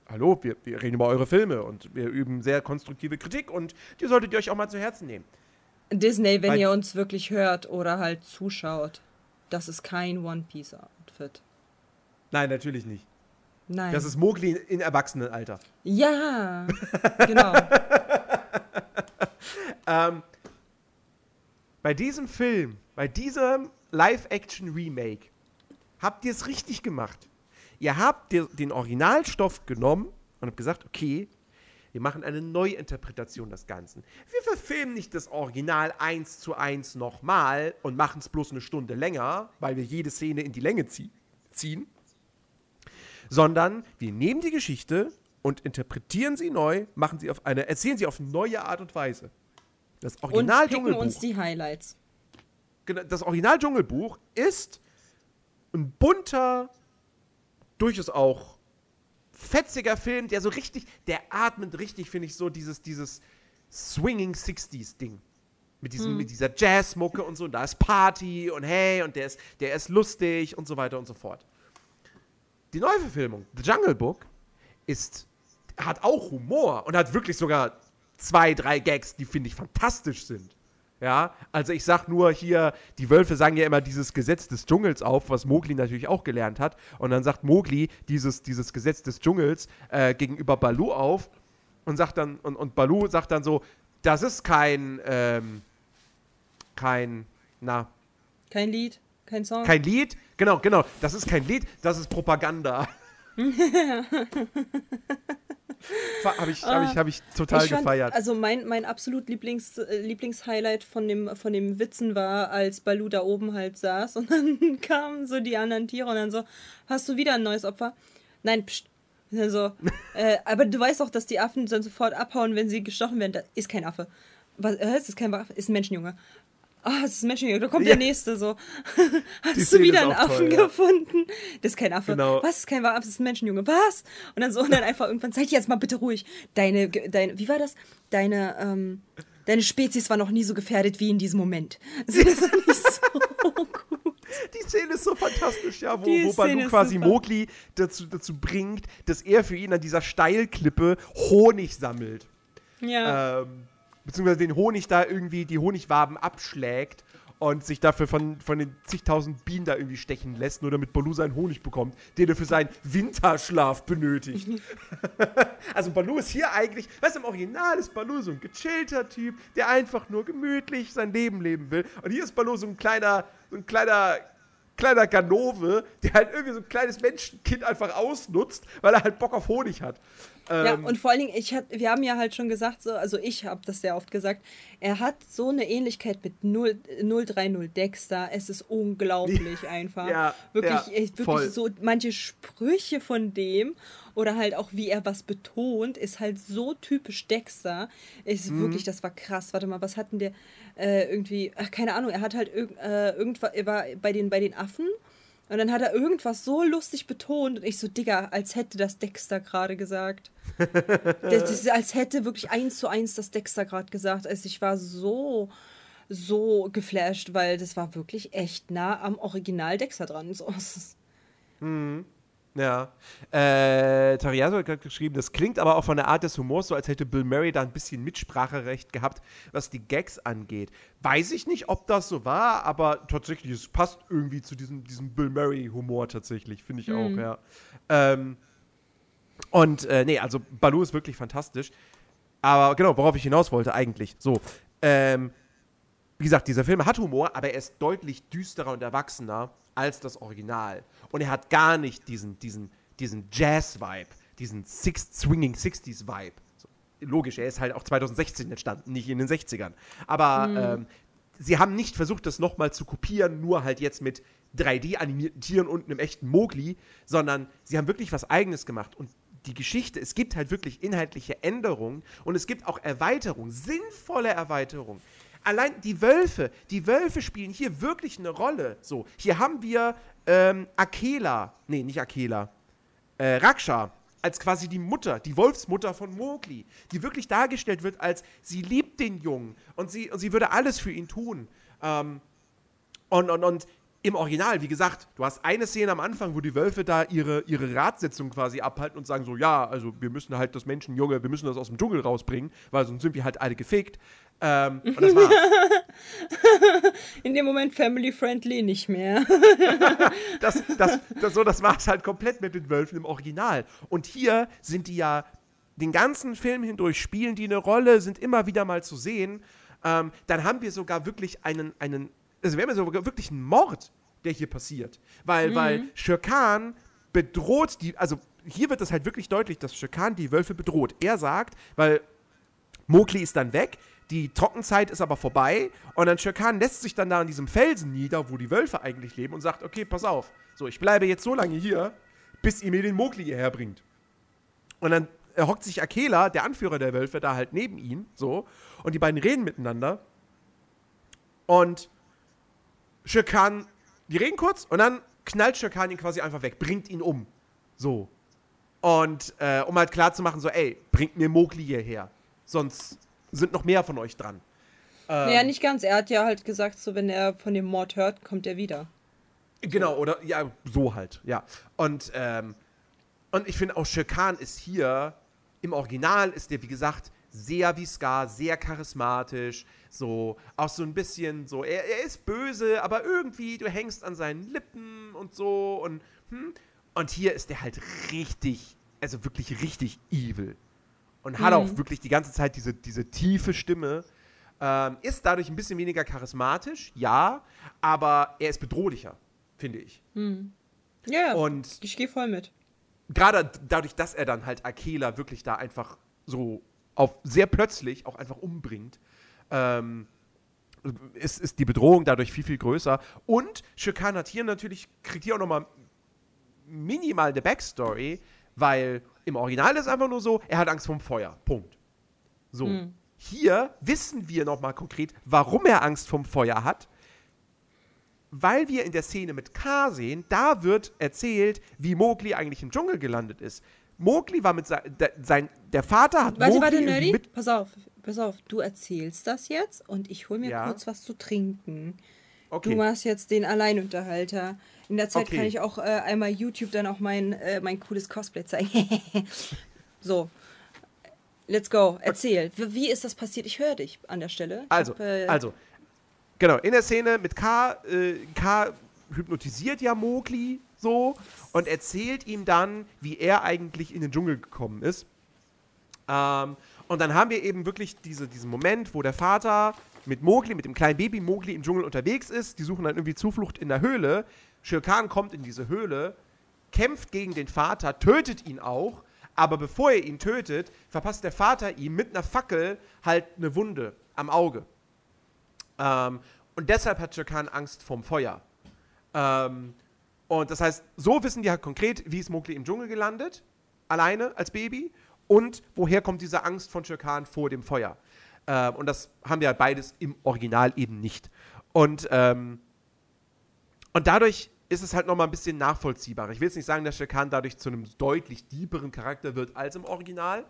Speaker 2: hallo, wir, wir reden über eure Filme und wir üben sehr konstruktive Kritik und die solltet ihr euch auch mal zu Herzen nehmen.
Speaker 1: Disney, wenn
Speaker 2: Weil-
Speaker 1: ihr uns wirklich hört oder halt zuschaut, das ist kein One Piece Outfit.
Speaker 2: Nein, natürlich nicht.
Speaker 1: Nein.
Speaker 2: Das ist Mowgli in Erwachsenenalter.
Speaker 1: ja, genau.
Speaker 2: Ähm, bei diesem Film, bei diesem Live-Action-Remake, habt ihr es richtig gemacht. Ihr habt den Originalstoff genommen und habt gesagt, okay, wir machen eine Neuinterpretation des Ganzen. Wir verfilmen nicht das Original eins zu eins nochmal und machen es bloß eine Stunde länger, weil wir jede Szene in die Länge zie ziehen, sondern wir nehmen die Geschichte und interpretieren sie neu, machen sie auf eine, erzählen sie auf neue Art und Weise. Das
Speaker 1: Und
Speaker 2: Original
Speaker 1: uns
Speaker 2: Dschungelbuch,
Speaker 1: die Highlights.
Speaker 2: genau, das Original Dschungelbuch ist ein bunter, durchaus auch fetziger Film, der so richtig, der atmet richtig, finde ich, so dieses, dieses Swinging 60s Ding. Mit, diesem, mit dieser Jazzmucke und so, und da ist Party und hey, und der ist, der ist lustig und so weiter und so fort. Die Neuverfilmung, The Jungle Book, ist, hat auch Humor und hat wirklich sogar zwei, drei Gags, die finde ich fantastisch sind. Ja, also ich sag nur hier, die Wölfe sagen ja immer dieses Gesetz des Dschungels auf, was Mowgli natürlich auch gelernt hat. Und dann sagt Mowgli dieses, dieses Gesetz des Dschungels äh, gegenüber Balu auf und sagt dann, und, und Balu sagt dann so, das ist kein, ähm, kein, na,
Speaker 1: Kein Lied, kein Song.
Speaker 2: kein Lied. Genau, genau, das ist kein Lied, das ist Propaganda. Habe ich, hab ich, hab ich total
Speaker 1: Ich fand,
Speaker 2: gefeiert.
Speaker 1: Also mein, mein absolut Lieblings, äh, Lieblingshighlight von dem, von dem Witzen war, als Balu da oben halt saß und dann kamen so die anderen Tiere und dann so, hast du wieder ein neues Opfer? Nein, pst. Und dann so, äh, aber du weißt doch, dass die Affen dann sofort abhauen, wenn sie gestochen werden. Da ist kein Affe. Was, äh, ist das kein Affe? Ist ein Menschenjunge. Ah, es ist ein Menschenjunge. Da kommt
Speaker 2: Ja.
Speaker 1: der nächste so. Hast
Speaker 2: Die
Speaker 1: du wieder
Speaker 2: ist
Speaker 1: einen Affen
Speaker 2: toll, ja.
Speaker 1: gefunden? Das ist kein Affe.
Speaker 2: Genau.
Speaker 1: Was ist kein Affe? Das ist ein Menschenjunge. Was? Und dann so, und dann einfach irgendwann, seid jetzt mal bitte ruhig. Deine, deine, wie war das? Deine, ähm, deine Spezies war noch nie so gefährdet wie in diesem Moment. Das fand ich so gut.
Speaker 2: Die Szene ist so fantastisch, ja, wo, wo Balu
Speaker 1: ist
Speaker 2: quasi
Speaker 1: super.
Speaker 2: Mowgli dazu, dazu bringt, dass er für ihn an dieser Steilklippe Honig sammelt.
Speaker 1: Ja.
Speaker 2: Ähm, beziehungsweise den Honig da irgendwie, die Honigwaben abschlägt und sich dafür von, von den zigtausend Bienen da irgendwie stechen lässt, nur damit Balu seinen Honig bekommt, den er für seinen Winterschlaf benötigt. also Balu ist hier eigentlich, weißt du, im Original ist Balu so ein gechillter Typ, der einfach nur gemütlich sein Leben leben will. Und hier ist Balu so ein kleiner, so ein kleiner, kleiner Ganove, der halt irgendwie so ein kleines Menschenkind einfach ausnutzt, weil er halt Bock auf Honig hat.
Speaker 1: Ja,
Speaker 2: Ähm,
Speaker 1: und vor allen Dingen, ich hat, wir haben ja halt schon gesagt, so, also ich habe das sehr oft gesagt, er hat so eine Ähnlichkeit mit 0, 030 Dexter. Es ist unglaublich einfach.
Speaker 2: Ja,
Speaker 1: wirklich,
Speaker 2: ja,
Speaker 1: echt,
Speaker 2: voll.
Speaker 1: wirklich so manche Sprüche von dem oder halt auch wie er was betont, ist halt so typisch Dexter. Ist
Speaker 2: Mhm.
Speaker 1: wirklich, das war krass. Warte mal, was hatten der äh, irgendwie, ach, keine Ahnung, er hat halt irg äh, irgendwas, er war bei den, bei den Affen. Und dann hat er irgendwas so lustig betont und ich so, Digga, als hätte das Dexter gerade gesagt. Das, das als hätte wirklich eins zu eins das Dexter gerade gesagt. Also ich war so, so geflasht, weil das war wirklich echt nah am Original Dexter dran. So, ist-
Speaker 2: Ja. Äh, Tariaso hat gerade geschrieben, das klingt aber auch von der Art des Humors so, als hätte Bill Murray da ein bisschen Mitspracherecht gehabt, was die Gags angeht. Weiß ich nicht, ob das so war, aber tatsächlich, es passt irgendwie zu diesem, diesem Bill Murray-Humor tatsächlich, finde ich auch, ja. Ähm, und, äh, nee, also Baloo ist wirklich fantastisch. Aber genau, worauf ich hinaus wollte eigentlich. So, ähm, wie gesagt, dieser Film hat Humor, aber er ist deutlich düsterer und erwachsener als das Original. Und er hat gar nicht diesen, diesen, diesen Jazz-Vibe, diesen Six Swinging 60s-Vibe. So, logisch, er ist halt auch 2016 entstanden, nicht in den 60ern. Aber ähm, sie haben nicht versucht, das nochmal zu kopieren, nur halt jetzt mit 3D-animierten Tieren und einem echten Mowgli, sondern sie haben wirklich was Eigenes gemacht. Und die Geschichte, es gibt halt wirklich inhaltliche Änderungen und es gibt auch Erweiterungen, sinnvolle Erweiterungen. Allein die Wölfe, die Wölfe spielen hier wirklich eine Rolle. So, hier haben wir ähm, Akela, nee, nicht Akela, äh, Raksha als quasi die Mutter, die Wolfsmutter von Mowgli, die wirklich dargestellt wird als sie liebt den Jungen und sie, und sie würde alles für ihn tun. Ähm, und, und, und im Original, wie gesagt, du hast eine Szene am Anfang, wo die Wölfe da ihre, ihre Ratssitzung quasi abhalten und sagen so, ja, also wir müssen halt das Menschenjunge, wir müssen das aus dem Dschungel rausbringen, weil sonst sind wir halt alle gefickt. Ähm, und das war's.
Speaker 1: In dem Moment family friendly nicht mehr.
Speaker 2: das, das, das, so, das war es halt komplett mit den Wölfen im Original. Und hier sind die ja den ganzen Film hindurch, spielen die eine Rolle, sind immer wieder mal zu sehen. Ähm, dann haben wir sogar wirklich einen, einen wir haben ja sogar wirklich einen Mord, der hier passiert. Weil,
Speaker 1: Mhm.
Speaker 2: weil Shirkan bedroht die, also hier wird es halt wirklich deutlich, dass Shirkan die Wölfe bedroht. Er sagt, weil Mowgli ist dann weg, die Trockenzeit ist aber vorbei und dann Shirkan lässt sich dann da an diesem Felsen nieder, wo die Wölfe eigentlich leben und sagt, okay, pass auf, so, ich bleibe jetzt so lange hier, bis ihr mir den Mowgli hierher bringt. Und dann hockt sich Akela, der Anführer der Wölfe, da halt neben ihn, so, und die beiden reden miteinander. Und Shirkan, die reden kurz und dann knallt Shirkan ihn quasi einfach weg, bringt ihn um. So. Und äh, um halt klar zu machen, so, ey, bringt mir Mowgli hierher. Sonst sind noch mehr von euch dran. Ähm,
Speaker 1: naja, nicht ganz. Er hat ja halt gesagt, so wenn er von dem Mord hört, kommt er wieder.
Speaker 2: Genau, oder ja, so halt, ja. Und, ähm, und ich finde auch Shirkan ist hier, im Original ist der, wie gesagt, sehr wie Scar, sehr charismatisch, so, auch so ein bisschen so, er, er ist böse, aber irgendwie, du hängst an seinen Lippen und so und, hm, und hier ist der halt richtig, also wirklich richtig evil. Und hat auch wirklich die ganze Zeit diese, diese tiefe Stimme. Ähm, ist dadurch ein bisschen weniger charismatisch, ja, aber er ist bedrohlicher, finde ich.
Speaker 1: Ja, ja.
Speaker 2: Und
Speaker 1: ich gehe voll mit.
Speaker 2: gerade dadurch, dass er dann halt Akela wirklich da einfach so auf sehr plötzlich auch einfach umbringt, ähm, ist, ist die Bedrohung dadurch viel, viel größer. Und Shirkan hat hier natürlich, kriegt hier auch nochmal minimal eine Backstory, weil im Original ist einfach nur so, er hat Angst vom Feuer. Punkt. So. Hier wissen wir nochmal konkret, warum er Angst vom Feuer hat. Weil wir in der Szene mit K sehen, da wird erzählt, wie Mowgli eigentlich im Dschungel gelandet ist. Mowgli war mit se de sein, der Vater hat
Speaker 1: Warte,
Speaker 2: Mowgli
Speaker 1: warte, Nerdy.
Speaker 2: mit
Speaker 1: Pass auf, pass auf. Du erzählst das jetzt und ich hol mir
Speaker 2: Ja.
Speaker 1: kurz was zu trinken.
Speaker 2: Okay.
Speaker 1: Du machst jetzt den Alleinunterhalter. In der Zeit
Speaker 2: Okay.
Speaker 1: kann ich auch äh, einmal YouTube dann auch mein, äh, mein cooles Cosplay zeigen. so. Let's go. Erzähl. Wie wie ist das passiert? Ich höre dich an der Stelle.
Speaker 2: Also,
Speaker 1: hab, äh,
Speaker 2: also, genau, in der Szene mit K, äh, K hypnotisiert ja Mowgli so und erzählt ihm dann, wie er eigentlich in den Dschungel gekommen ist. Ähm, und dann haben wir eben wirklich diese, diesen Moment, wo der Vater mit Mowgli, mit dem kleinen Baby Mowgli im Dschungel unterwegs ist. Die suchen dann irgendwie Zuflucht in der Höhle. Shere kommt in diese Höhle, kämpft gegen den Vater, tötet ihn auch. Aber bevor er ihn tötet, verpasst der Vater ihm mit einer Fackel halt eine Wunde am Auge. Ähm, und deshalb hat Shere Angst vorm Feuer. Ähm, und das heißt, so wissen die halt konkret, wie ist Mowgli im Dschungel gelandet, alleine als Baby, und woher kommt diese Angst von Shere Khan vor dem Feuer. Ähm, und das haben wir halt beides im Original eben nicht. Und, ähm, und dadurch ist es halt nochmal ein bisschen nachvollziehbarer. Ich will jetzt nicht sagen, dass Shere Khan dadurch zu einem deutlich deeperen Charakter wird als im Original,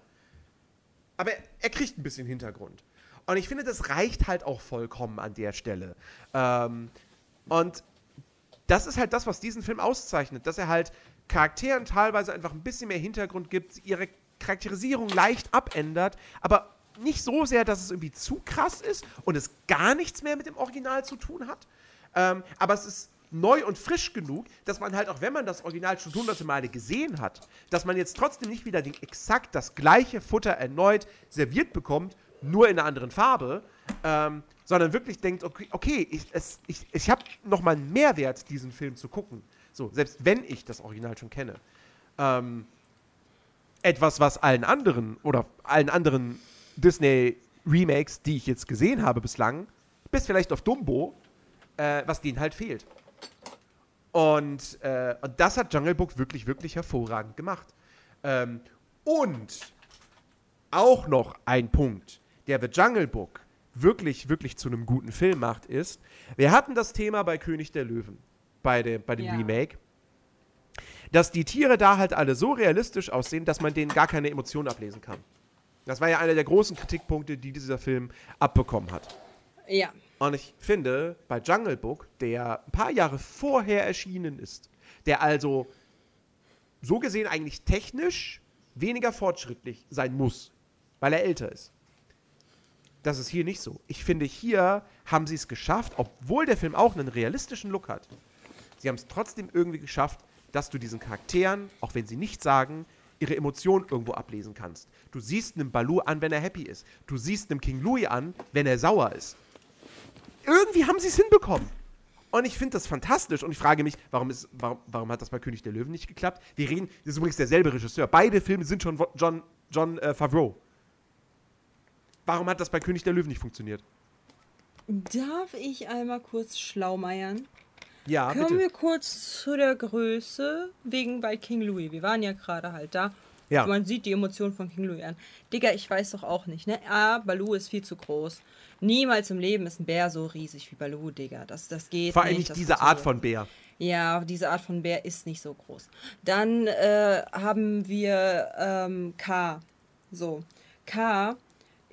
Speaker 2: aber er, er kriegt ein bisschen Hintergrund. Und ich finde, das reicht halt auch vollkommen an der Stelle. Ähm, und das ist halt das, was diesen Film auszeichnet, dass er halt Charakteren teilweise einfach ein bisschen mehr Hintergrund gibt, ihre Charakterisierung leicht abändert, aber nicht so sehr, dass es irgendwie zu krass ist und es gar nichts mehr mit dem Original zu tun hat. Ähm, aber es ist neu und frisch genug, dass man halt auch, wenn man das Original schon hunderte Male gesehen hat, dass man jetzt trotzdem nicht wieder den, exakt das gleiche Futter erneut serviert bekommt, nur in einer anderen Farbe, ähm, sondern wirklich denkt, okay, okay ich, ich, ich habe nochmal einen Mehrwert, diesen Film zu gucken. So, selbst wenn ich das Original schon kenne. Ähm, etwas, was allen anderen oder allen anderen Disney-Remakes, die ich jetzt gesehen habe bislang, bis vielleicht auf Dumbo, äh, was denen halt fehlt. Und, äh, und das hat Jungle Book wirklich, wirklich hervorragend gemacht. Ähm, Und auch noch ein Punkt, der The Jungle Book wirklich, wirklich zu einem guten Film macht, ist, wir hatten das Thema bei König der Löwen, bei, der, bei dem
Speaker 1: Ja.
Speaker 2: Remake, dass die Tiere da halt alle so realistisch aussehen, dass man denen gar keine Emotionen ablesen kann. Das war ja einer der großen Kritikpunkte, die dieser Film abbekommen hat.
Speaker 1: Ja.
Speaker 2: Und ich finde, bei Jungle Book, der ein paar Jahre vorher erschienen ist, der also so gesehen eigentlich technisch weniger fortschrittlich sein muss, weil er älter ist. Das ist hier nicht so. Ich finde, hier haben sie es geschafft, obwohl der Film auch einen realistischen Look hat. Sie haben es trotzdem irgendwie geschafft, dass du diesen Charakteren, auch wenn sie nichts sagen, ihre Emotionen irgendwo ablesen kannst. Du siehst einem Baloo an, wenn er happy ist. Du siehst einem King Louis an, wenn er sauer ist. Irgendwie haben sie es hinbekommen. Und ich finde das fantastisch. Und ich frage mich, warum, ist, warum, warum hat das bei König der Löwen nicht geklappt? Wir reden, das ist übrigens derselbe Regisseur. Beide Filme sind schon John, John äh, Favreau. Warum hat das bei König der Löwen nicht funktioniert?
Speaker 1: Darf ich einmal kurz schlaumeiern?
Speaker 2: Ja,
Speaker 1: Kommen
Speaker 2: bitte.
Speaker 1: wir kurz zu der Größe, wegen bei King Louis. Wir waren ja gerade halt da.
Speaker 2: Ja.
Speaker 1: Man sieht die Emotionen von King Louis an. Digga, ich weiß doch auch nicht, ne? A, Baloo ist viel zu groß. Niemals im Leben ist ein Bär so riesig wie Baloo, Digga. Das, das geht
Speaker 2: Vor allem
Speaker 1: nicht.
Speaker 2: diese Art von Bär.
Speaker 1: Ja, diese Art von Bär ist nicht so groß. Dann äh, haben wir ähm, K. So. K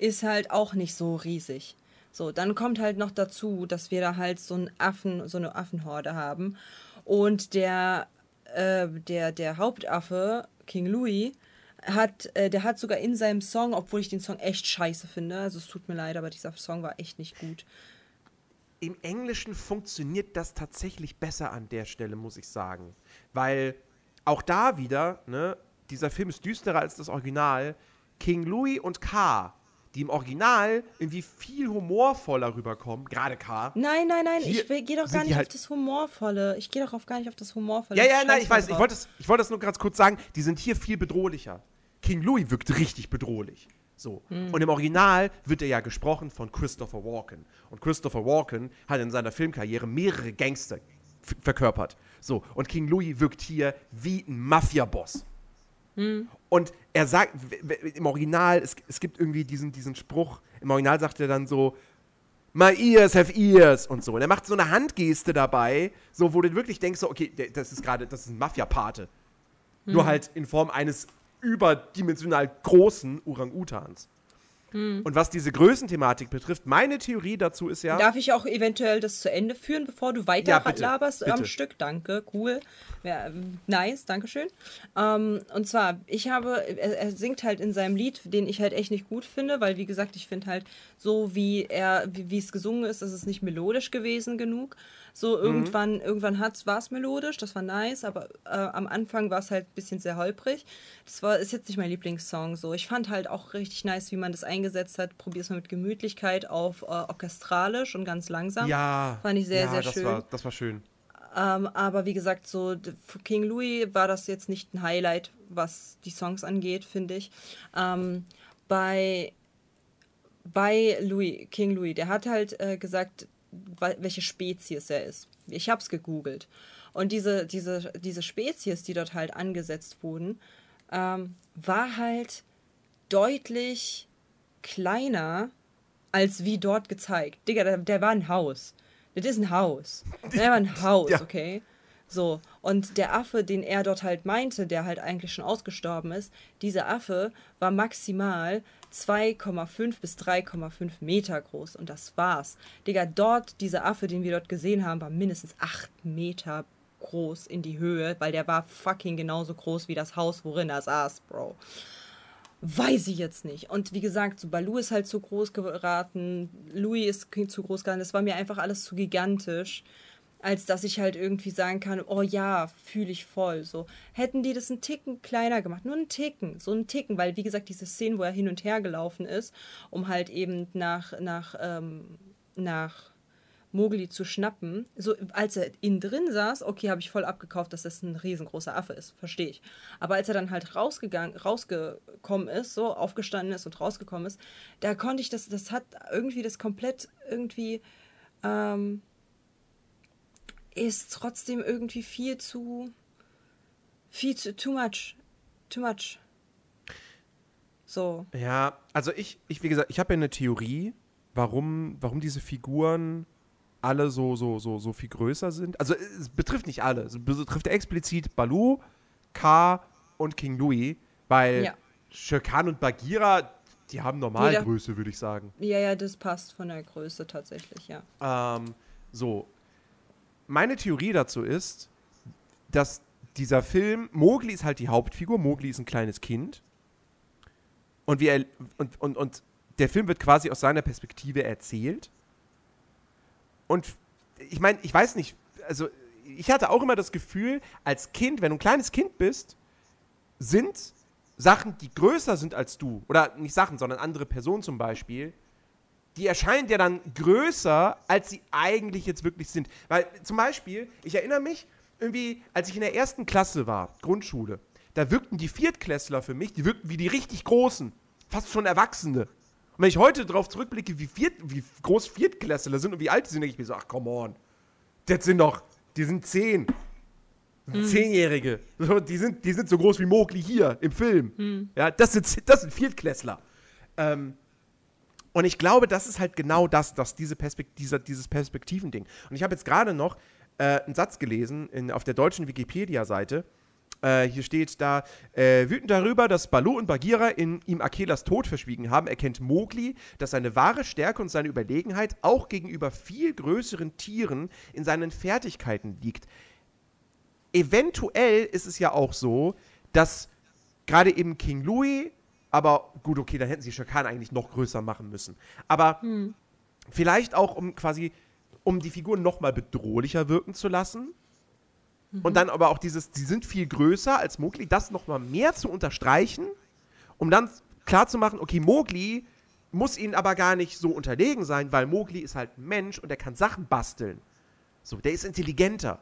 Speaker 1: ist halt auch nicht so riesig. So, dann kommt halt noch dazu, dass wir da halt so einen Affen, so eine Affenhorde haben. Und der, äh, der, der Hauptaffe, King Louis, hat, äh, der hat sogar in seinem Song, obwohl ich den Song echt scheiße finde, also es tut mir leid, aber dieser Song war echt nicht gut.
Speaker 2: Im Englischen funktioniert das tatsächlich besser an der Stelle, muss ich sagen. Weil auch da wieder, ne, dieser Film ist düsterer als das Original. King Louis und K, die im Original irgendwie viel humorvoller rüberkommen, gerade K.
Speaker 1: Nein, nein, nein,
Speaker 2: Hier
Speaker 1: ich gehe doch gar nicht
Speaker 2: halt-
Speaker 1: auf das Humorvolle. Ich gehe doch auf gar nicht auf das Humorvolle.
Speaker 2: Ja, ja, nein, ich weiß, ich wollte das, ich wollte das nur ganz kurz sagen, die sind hier viel bedrohlicher. King Louis wirkt richtig bedrohlich. So.
Speaker 1: Hm.
Speaker 2: Und im Original wird er ja gesprochen von Christopher Walken. Und Christopher Walken hat in seiner Filmkarriere mehrere Gangster verkörpert. So. Und King Louis wirkt hier wie ein Mafia-Boss.
Speaker 1: Hm.
Speaker 2: Und er sagt, im Original, es, es gibt irgendwie diesen, diesen Spruch, im Original sagt er dann so, My ears have ears und so. Und er macht so eine Handgeste dabei, so wo du wirklich denkst, so, okay, das ist gerade, das ist ein Mafia-Pate. Nur halt in Form eines überdimensional großen Orang-Utans. Und was diese Größenthematik betrifft, meine Theorie dazu ist ja.
Speaker 1: Darf ich auch eventuell das zu Ende führen, bevor du weiter
Speaker 2: Ja, bitte,
Speaker 1: laberst am
Speaker 2: bitte.
Speaker 1: Stück? Danke, cool. Ja, ähm, nice, dankeschön. Ähm, und zwar, ich habe, er, er singt halt in seinem Lied, den ich halt echt nicht gut finde, weil wie gesagt, ich finde halt so, wie er, wie es gesungen ist, ist es nicht melodisch gewesen genug. So
Speaker 2: Mhm.
Speaker 1: irgendwann, irgendwann war es melodisch, das war nice, aber äh, am Anfang war es halt ein bisschen sehr holprig. Das war, ist jetzt nicht mein Lieblingssong. So, ich fand halt auch richtig nice, wie man das eingesetzt hat. Probier's mal mit Gemütlichkeit auf äh, orchestralisch und ganz langsam.
Speaker 2: ja.
Speaker 1: Fand ich sehr,
Speaker 2: ja,
Speaker 1: sehr
Speaker 2: das
Speaker 1: schön.
Speaker 2: War, das war schön.
Speaker 1: Ähm, aber wie gesagt, so für King Louis war das jetzt nicht ein Highlight, was die Songs angeht, finde ich. Ähm, bei, bei Louis, King Louis, der hat halt äh, gesagt, welche Spezies er ist. Ich habe es gegoogelt. Und diese, diese, diese Spezies, die dort halt angesetzt wurden, ähm, war halt deutlich kleiner als wie dort gezeigt. Digga, der, der war ein Haus. Das ist ein Haus. Der war ein Haus,
Speaker 2: Ja.
Speaker 1: okay? So, und der Affe, den er dort halt meinte, der halt eigentlich schon ausgestorben ist, dieser Affe war maximal 2,5 bis 3,5 Meter groß und das war's. Digga, dort, dieser Affe, den wir dort gesehen haben, war mindestens 8 Meter groß in die Höhe, weil der war fucking genauso groß wie das Haus, worin er saß, Bro. Weiß ich jetzt nicht. Und wie gesagt, so Baloo ist halt zu groß geraten, Louis ist zu groß geraten. Das war mir einfach alles zu gigantisch, als dass ich halt irgendwie sagen kann, oh ja, fühle ich voll. So hätten die das einen Ticken kleiner gemacht, nur einen Ticken, so einen Ticken, weil wie gesagt diese Szenen, wo er hin und her gelaufen ist, um halt eben nach nach ähm, nach Mowgli zu schnappen. So, als er innen drin saß, okay, habe ich voll abgekauft, dass das ein riesengroßer Affe ist, verstehe ich. Aber als er dann halt rausgegangen, rausgekommen ist, so aufgestanden ist und rausgekommen ist, da konnte ich das, das hat irgendwie das komplett irgendwie, ähm, ist trotzdem irgendwie viel zu, viel zu, too much, too much. So.
Speaker 2: Ja, also ich, ich wie gesagt, ich habe ja eine Theorie, warum, warum diese Figuren alle so, so, so, so viel größer sind. Also es betrifft nicht alle. Es betrifft explizit Baloo, K und King Louis, weil
Speaker 1: Ja.
Speaker 2: Shere und Bagheera, die haben Normalgröße, würde ich sagen.
Speaker 1: Ja, ja, das passt von der Größe tatsächlich, ja.
Speaker 2: Ähm, so. Meine Theorie dazu ist, dass dieser Film, Mowgli ist halt die Hauptfigur, Mowgli ist ein kleines Kind. Und, wir, und, und, und der Film wird quasi aus seiner Perspektive erzählt. Und ich meine, ich weiß nicht, also ich hatte auch immer das Gefühl, als Kind, wenn du ein kleines Kind bist, sind Sachen, die größer sind als du, oder nicht Sachen, sondern andere Personen zum Beispiel, die erscheinen dir dann größer, als sie eigentlich jetzt wirklich sind. Weil zum Beispiel, ich erinnere mich, irgendwie, als ich in der ersten Klasse war, Grundschule, da wirkten die Viertklässler für mich, die wirkten wie die richtig Großen, fast schon Erwachsene. Und wenn ich heute darauf zurückblicke, wie, Viert, wie groß Viertklässler sind und wie alt die sind, denke ich mir so, ach, come on. Das sind doch, die sind zehn. Zehnjährige. So, Die sind, die sind so groß wie Mowgli hier im Film. Ja, das sind, das sind Viertklässler. Ähm, und ich glaube, das ist halt genau das, dass diese Perspekt dieser, dieses Perspektivending. Und ich habe jetzt gerade noch äh, einen Satz gelesen in, auf der deutschen Wikipedia-Seite. Äh, hier steht da, äh, wütend darüber, dass Baloo und Bagheera in ihm Akelas Tod verschwiegen haben, erkennt Mowgli, dass seine wahre Stärke und seine Überlegenheit auch gegenüber viel größeren Tieren in seinen Fertigkeiten liegt. Eventuell ist es ja auch so, dass gerade eben King Louis, aber gut, okay, dann hätten sie Khan eigentlich noch größer machen müssen. Aber vielleicht auch, um quasi, um die Figuren noch mal bedrohlicher wirken zu lassen. Und dann aber auch dieses, sie sind viel größer als Mowgli, das noch mal mehr zu unterstreichen, um dann klarzumachen, okay, Mowgli muss ihnen aber gar nicht so unterlegen sein, weil Mowgli ist halt ein Mensch und er kann Sachen basteln. So, der ist intelligenter.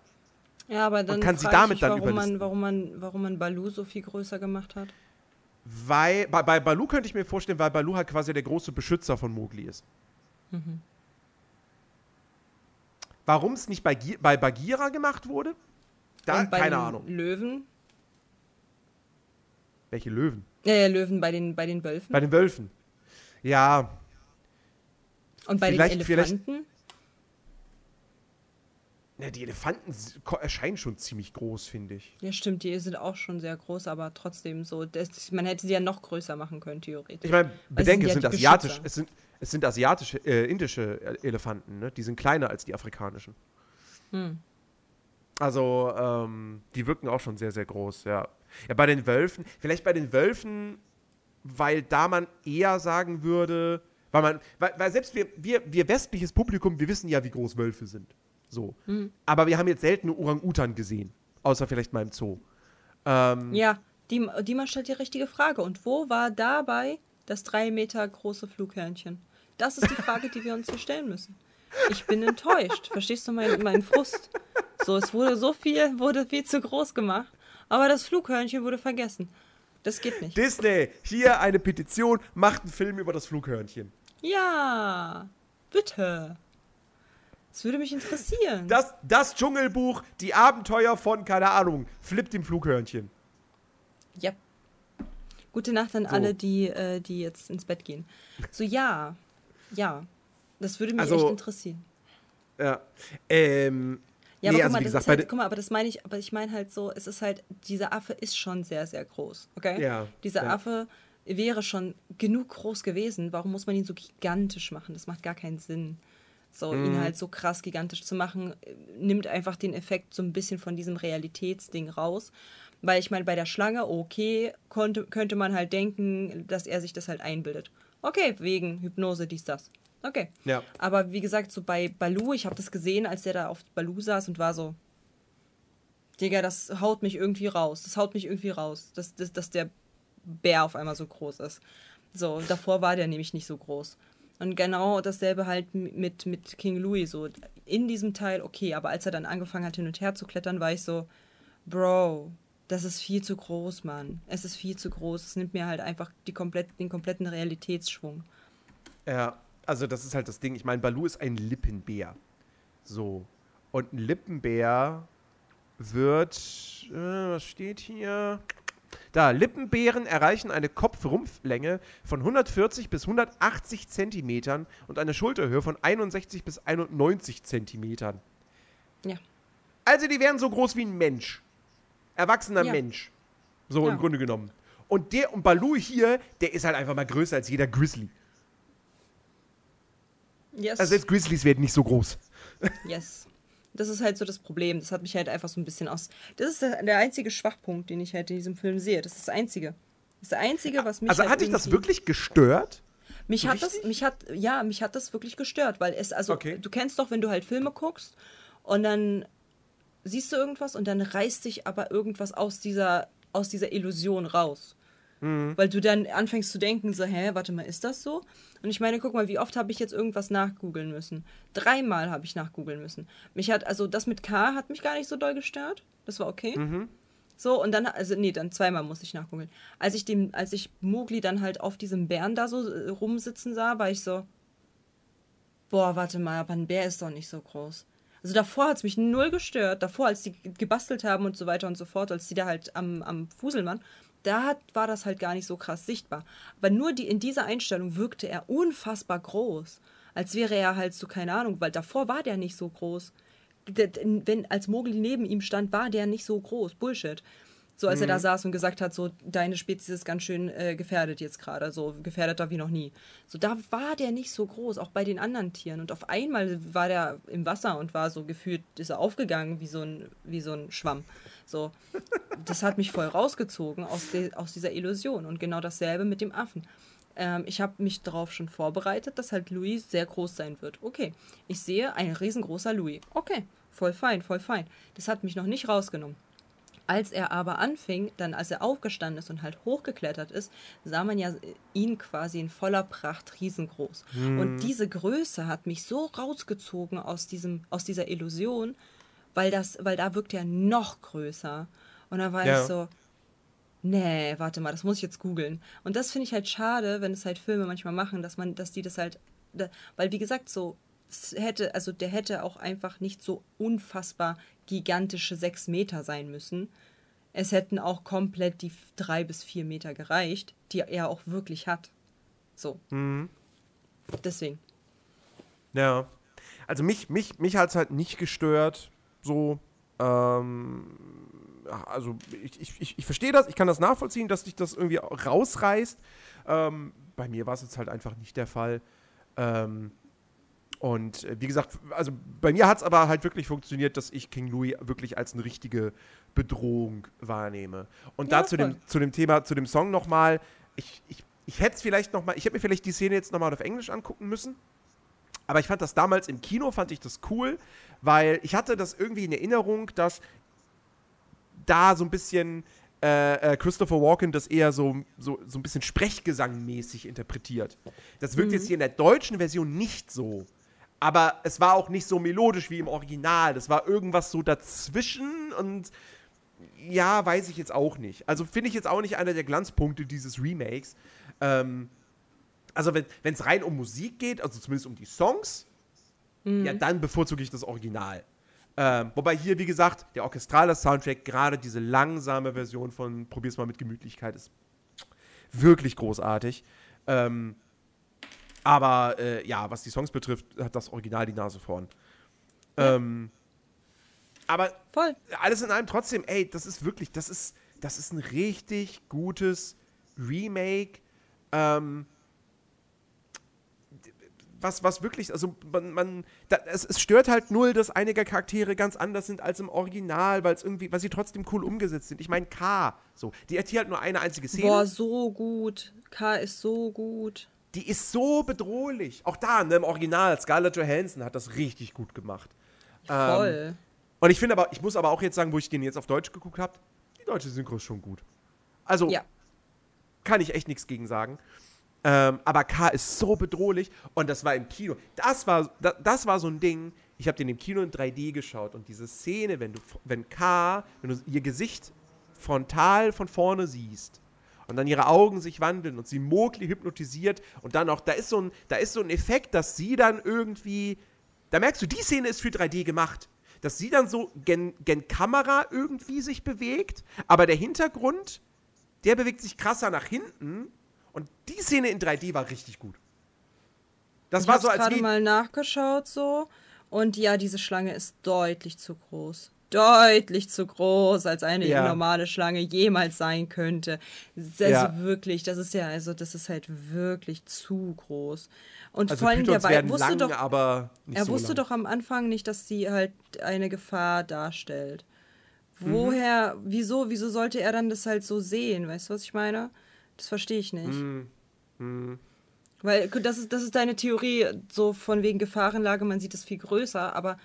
Speaker 1: Ja, aber dann
Speaker 2: kann sie
Speaker 1: ich
Speaker 2: damit
Speaker 1: mich,
Speaker 2: dann
Speaker 1: warum
Speaker 2: überlisten.
Speaker 1: man, warum man, warum man Baloo so viel größer gemacht hat.
Speaker 2: Weil, bei, bei Baloo könnte ich mir vorstellen, weil Baloo halt quasi der große Beschützer von Mowgli ist. Warum es nicht bei, bei Bagheera gemacht wurde? Da, keine Ahnung.
Speaker 1: Löwen.
Speaker 2: Welche Löwen?
Speaker 1: Äh, Löwen bei den, bei den Wölfen.
Speaker 2: Bei den Wölfen. Ja,
Speaker 1: Und bei
Speaker 2: vielleicht-
Speaker 1: den Elefanten.
Speaker 2: Ja, die Elefanten erscheinen schon ziemlich groß, finde ich.
Speaker 1: Ja, stimmt, die sind auch schon sehr groß, aber trotzdem so. Das, man hätte sie ja noch größer machen können, theoretisch.
Speaker 2: Ich meine,
Speaker 1: sie
Speaker 2: bedenke, es
Speaker 1: sind ja
Speaker 2: asiatisch, es sind, es sind asiatische, äh, indische äh, Elefanten, ne? Die sind kleiner als die afrikanischen.
Speaker 1: Hm.
Speaker 2: Also, ähm, die wirken auch schon sehr, sehr groß, ja. Ja, bei den Wölfen, vielleicht bei den Wölfen, weil da man eher sagen würde, weil man, weil, weil selbst wir, wir, wir westliches Publikum, wir wissen ja, wie groß Wölfe sind. So.
Speaker 1: Hm.
Speaker 2: Aber wir haben jetzt selten Orang-Utan gesehen. Außer vielleicht mal im Zoo. Ähm,
Speaker 1: Ja, die, mal stellt die richtige Frage. Und wo war dabei das drei Meter große Flughörnchen? Das ist die Frage, die wir uns hier stellen müssen. Ich bin enttäuscht. Verstehst du meinen meinen Frust? So, es wurde so viel, wurde viel zu groß gemacht. Aber das Flughörnchen wurde vergessen. Das geht nicht.
Speaker 2: Disney, hier eine Petition, macht einen Film über das Flughörnchen.
Speaker 1: Ja, bitte. Das würde mich interessieren.
Speaker 2: Das, das Dschungelbuch, die Abenteuer von, keine Ahnung, Flip dem Flughörnchen.
Speaker 1: Ja. Gute Nacht an
Speaker 2: So.
Speaker 1: alle, die, äh, die jetzt ins Bett gehen. So, ja. Ja. Das würde mich
Speaker 2: Also-
Speaker 1: echt interessieren.
Speaker 2: Ja. Ähm,
Speaker 1: Ja,
Speaker 2: nee,
Speaker 1: aber
Speaker 2: also
Speaker 1: guck mal,
Speaker 2: wie
Speaker 1: das
Speaker 2: gesagt,
Speaker 1: halt, guck mal, aber das meine ich, aber ich meine halt so, es ist halt, dieser Affe ist schon sehr, sehr groß, okay?
Speaker 2: Ja,
Speaker 1: Dieser
Speaker 2: ja.
Speaker 1: Affe wäre schon genug groß gewesen. Warum muss man ihn so gigantisch machen? Das macht gar keinen Sinn. So,
Speaker 2: Mhm.
Speaker 1: ihn halt so krass gigantisch zu machen, äh, nimmt einfach den Effekt so ein bisschen von diesem Realitätsding raus. Weil ich meine, bei der Schlange, okay, konnte, könnte man halt denken, dass er sich das halt einbildet. Okay, wegen Hypnose, dies, das. Okay.
Speaker 2: Ja.
Speaker 1: Aber wie gesagt, so bei Balu, ich habe das gesehen, als der da auf Balu saß und war so, Digga, das haut mich irgendwie raus. Das haut mich irgendwie raus, dass, dass, dass der Bär auf einmal so groß ist. So, davor war der nämlich nicht so groß. Und genau dasselbe halt mit, mit King Louis. So, in diesem Teil, okay, aber als er dann angefangen hat, hin und her zu klettern, war ich so, Bro, das ist viel zu groß, Mann. Es ist viel zu groß. Es nimmt mir halt einfach die komplett, den kompletten Realitätsschwung.
Speaker 2: Ja, also das ist halt das Ding. Ich meine, Balu ist ein Lippenbär. So. Und ein Lippenbär wird, äh, was steht hier? Da, Lippenbeeren erreichen eine Kopf-Rumpflänge von 140 bis 180 Zentimetern und eine Schulterhöhe von 61 bis 91 Zentimetern.
Speaker 1: Ja.
Speaker 2: Also die wären so groß wie ein Mensch. Erwachsener
Speaker 1: Ja.
Speaker 2: Mensch. So
Speaker 1: Ja.
Speaker 2: im Grunde genommen. Und der und Baloo hier, der ist halt einfach mal größer als jeder Grizzly.
Speaker 1: Yes.
Speaker 2: Also selbst Grizzlies werden nicht so groß.
Speaker 1: Yes. Das ist halt so das Problem. Das hat mich halt einfach so ein bisschen aus. Das ist der, einzige Schwachpunkt, den ich halt in diesem Film sehe. Das ist das Einzige. Das ist das Einzige, was mich
Speaker 2: Also
Speaker 1: halt
Speaker 2: hat dich das wirklich gestört?
Speaker 1: Mich hat das,
Speaker 2: Richtig?
Speaker 1: mich hat, ja, mich hat das wirklich gestört, weil es, also,
Speaker 2: Okay.
Speaker 1: du kennst doch, wenn du halt Filme guckst und dann siehst du irgendwas und dann reißt dich aber irgendwas aus dieser, aus dieser Illusion raus.
Speaker 2: Mhm.
Speaker 1: Weil du dann anfängst zu denken, so, hä, warte mal, ist das so? Und ich meine, guck mal, wie oft habe ich jetzt irgendwas nachgoogeln müssen? Dreimal habe ich nachgoogeln müssen. Mich hat, also das mit K hat mich gar nicht so doll gestört. Das war okay. So, und dann, also nee, dann zweimal musste ich nachgoogeln. Als ich dem, als ich Mowgli dann halt auf diesem Bären da so äh, rumsitzen sah, war ich so, boah, warte mal, aber ein Bär ist doch nicht so groß. Also davor hat es mich null gestört. Davor, als die ge- gebastelt haben und so weiter und so fort, als die da halt am, am Fuseln waren, da hat, war das halt gar nicht so krass sichtbar. Aber nur die, in dieser Einstellung wirkte er unfassbar groß. Als wäre er halt so, keine Ahnung, weil davor war der nicht so groß. Wenn, als Mowgli neben ihm stand, war der nicht so groß. Bullshit. So als er da saß und gesagt hat, so deine Spezies ist ganz schön äh, gefährdet jetzt gerade, so gefährdeter wie noch nie. So da war der nicht so groß, auch bei den anderen Tieren. Und auf einmal war der im Wasser und war so gefühlt, ist er aufgegangen wie so ein, wie so ein Schwamm. So, das hat mich voll rausgezogen aus, de, aus dieser Illusion. Und genau dasselbe mit dem Affen. Ähm, ich habe mich darauf schon vorbereitet, dass halt Louis sehr groß sein wird. Okay, ich sehe ein riesengroßer Louis. Okay, voll fein, voll fein. Das hat mich noch nicht rausgenommen. Als er aber anfing, dann als er aufgestanden ist und halt hochgeklettert ist, sah man ja ihn quasi in voller Pracht riesengroß. Und diese Größe hat mich so rausgezogen aus, diesem, aus dieser Illusion, weil, das, weil da wirkt er noch größer. Und da war
Speaker 2: Ja.
Speaker 1: ich so, nee, warte mal, das muss ich jetzt googeln. Und das finde ich halt schade, wenn es halt Filme manchmal machen, dass man, dass die das halt, weil wie gesagt, so, hätte, also der hätte auch einfach nicht so unfassbar gigantische sechs Meter sein müssen. Es hätten auch komplett die drei bis vier Meter gereicht, die er auch wirklich hat. So. Deswegen.
Speaker 2: Ja. Also mich, mich, mich hat es halt nicht gestört. So. Ähm, also ich, ich, ich, ich verstehe das, ich kann das nachvollziehen, dass dich das irgendwie rausreißt. Ähm, bei mir war es jetzt halt einfach nicht der Fall. Ähm, und äh, wie gesagt, also bei mir hat es aber halt wirklich funktioniert, dass ich King Louis wirklich als eine richtige Bedrohung wahrnehme. Und
Speaker 1: Ja,
Speaker 2: da zu dem, zu dem Thema, zu dem Song nochmal, ich, ich, ich hätte es vielleicht nochmal, ich hätte mir vielleicht die Szene jetzt nochmal auf Englisch angucken müssen. Aber ich fand das damals im Kino, fand ich das cool, weil ich hatte das irgendwie in Erinnerung, dass da so ein bisschen äh, äh, Christopher Walken das eher so, so, so ein bisschen Sprechgesangmäßig interpretiert. Das wirkt jetzt hier in der deutschen Version nicht so. Aber es war auch nicht so melodisch wie im Original. Das war irgendwas so dazwischen und ja, weiß ich jetzt auch nicht. Also finde ich jetzt auch nicht einer der Glanzpunkte dieses Remakes. Ähm, also wenn es rein um Musik geht, also zumindest um die Songs, ja, dann bevorzuge ich das Original. Ähm, wobei hier, wie gesagt, der orchestrale Soundtrack, gerade diese langsame Version von Probier's mal mit Gemütlichkeit, ist wirklich großartig. Ähm, aber äh, ja, was die Songs betrifft, hat das Original die Nase vorn. Ähm, aber
Speaker 1: Voll.
Speaker 2: alles in allem trotzdem, ey, das ist wirklich, das ist, das ist ein richtig gutes Remake. Ähm, was, was wirklich, also man, man da, es, es stört halt null, dass einige Charaktere ganz anders sind als im Original, weil es irgendwie, weil sie trotzdem cool umgesetzt sind. Ich meine, K, so, die hat hier halt nur eine einzige Szene.
Speaker 1: Boah, so gut. K ist so gut.
Speaker 2: Die ist so bedrohlich. Auch da, ne, im Original, Scarlett Johansson hat das richtig gut gemacht. Ähm,
Speaker 1: Voll.
Speaker 2: Und ich finde aber, ich muss aber auch jetzt sagen, wo ich den jetzt auf Deutsch geguckt habe, die deutsche Synchro ist schon gut. Also,
Speaker 1: ja.
Speaker 2: kann ich echt nichts gegen sagen. Ähm, aber K ist so bedrohlich und das war im Kino. Das war, das, das war so ein Ding. Ich habe den im Kino in 3D geschaut und diese Szene, wenn du, wenn K, wenn du ihr Gesicht frontal von vorne siehst und dann ihre Augen sich wandeln und sie Mowgli hypnotisiert und dann auch, da ist so ein, da ist so ein Effekt, dass sie dann irgendwie, da merkst du, die Szene ist für 3D gemacht. Dass sie dann so gen, gen Kamera irgendwie sich bewegt, aber der Hintergrund der bewegt sich krasser nach hinten. Und die Szene in 3D war richtig gut. Das
Speaker 1: Ich
Speaker 2: war so, als
Speaker 1: gerade
Speaker 2: wie,
Speaker 1: mal nachgeschaut so und ja, diese Schlange ist deutlich zu groß. Deutlich zu groß, als eine
Speaker 2: Ja.
Speaker 1: normale Schlange jemals sein könnte. Also
Speaker 2: Ja.
Speaker 1: wirklich, das ist ja, also das ist halt wirklich zu groß. Und
Speaker 2: also
Speaker 1: vor allem, der
Speaker 2: werden
Speaker 1: wusste
Speaker 2: lang,
Speaker 1: doch,
Speaker 2: aber
Speaker 1: er
Speaker 2: so
Speaker 1: wusste
Speaker 2: lang.
Speaker 1: doch am Anfang nicht, dass sie halt eine Gefahr darstellt.
Speaker 2: Mhm.
Speaker 1: Woher, wieso, wieso sollte er dann das halt so sehen? Weißt du, was ich meine? Das verstehe ich nicht.
Speaker 2: Mhm.
Speaker 1: Weil gu- das ist, das ist deine Theorie, so von wegen Gefahrenlage, man sieht es viel größer, aber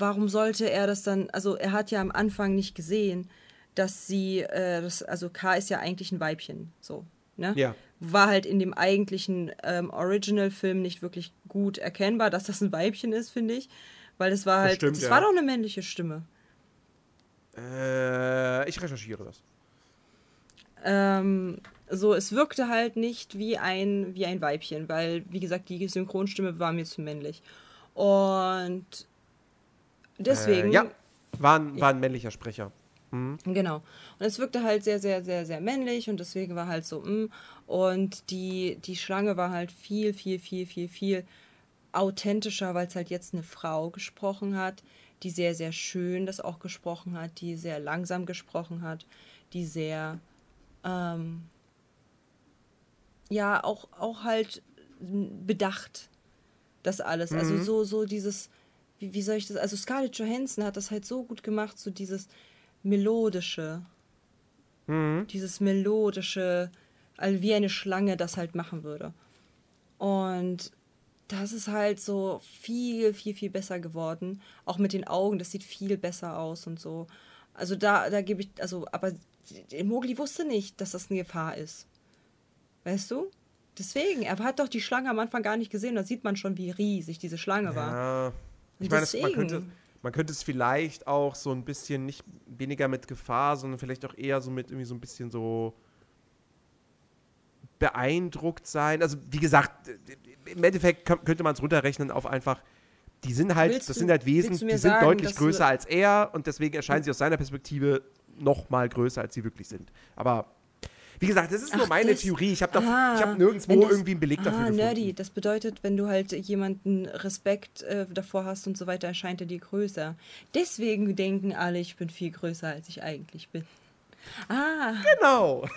Speaker 1: warum sollte er das dann, also er hat ja am Anfang nicht gesehen, dass sie, äh, das, also K ist ja eigentlich ein Weibchen, so, ne?
Speaker 2: Ja.
Speaker 1: War halt in dem eigentlichen ähm, Original-Film nicht wirklich gut erkennbar, dass das ein Weibchen ist, finde ich. Weil es war halt,
Speaker 2: stimmt,
Speaker 1: das
Speaker 2: ja.
Speaker 1: war doch eine männliche Stimme.
Speaker 2: Äh, ich recherchiere das.
Speaker 1: ähm, so, es wirkte halt nicht wie ein, wie ein Weibchen, weil, wie gesagt, die Synchronstimme war mir zu männlich. Und deswegen,
Speaker 2: Äh, ja, war ein, war ein männlicher Sprecher.
Speaker 1: genau. Und es wirkte halt sehr, sehr, sehr, sehr männlich und deswegen war halt so, mm. und die, die Schlange war halt viel, viel, viel, viel, viel authentischer, weil es halt jetzt eine Frau gesprochen hat, die sehr, sehr schön das auch gesprochen hat, die sehr langsam gesprochen hat, die sehr, ähm, ja, auch, auch halt bedacht, das alles. Also so, so dieses, wie, wie soll ich das, also Scarlett Johansson hat das halt so gut gemacht, so dieses melodische, dieses melodische, also wie eine Schlange das halt machen würde. Und das ist halt so viel, viel, viel besser geworden. Auch mit den Augen, das sieht viel besser aus und so. Also da, da gebe ich, also, aber Mowgli wusste nicht, dass das eine Gefahr ist. Weißt du? Deswegen, er hat doch die Schlange am Anfang gar nicht gesehen. Da sieht man schon, wie riesig diese Schlange war.
Speaker 2: Ich meine, man könnte, man könnte es vielleicht auch so ein bisschen nicht weniger mit Gefahr, sondern vielleicht auch eher so mit irgendwie so ein bisschen so beeindruckt sein. Also wie gesagt, im Endeffekt kö- könnte man es runterrechnen auf einfach, die sind halt,
Speaker 1: Willst
Speaker 2: das
Speaker 1: du-
Speaker 2: sind halt Wesen, die sind
Speaker 1: sagen,
Speaker 2: deutlich größer als er und deswegen erscheinen sie aus seiner Perspektive noch mal größer, als sie wirklich sind. Aber wie gesagt, das ist nur
Speaker 1: Ach,
Speaker 2: meine
Speaker 1: das-
Speaker 2: Theorie. Ich habe
Speaker 1: Ah,
Speaker 2: hab nirgendwo
Speaker 1: das-
Speaker 2: irgendwie einen Beleg dafür
Speaker 1: ah,
Speaker 2: gefunden.
Speaker 1: nerdy. Das bedeutet, wenn du halt jemanden Respekt äh, davor hast und so weiter, erscheint er dir größer. Deswegen denken alle, ich bin viel größer, als ich eigentlich bin. Ah,
Speaker 2: Genau.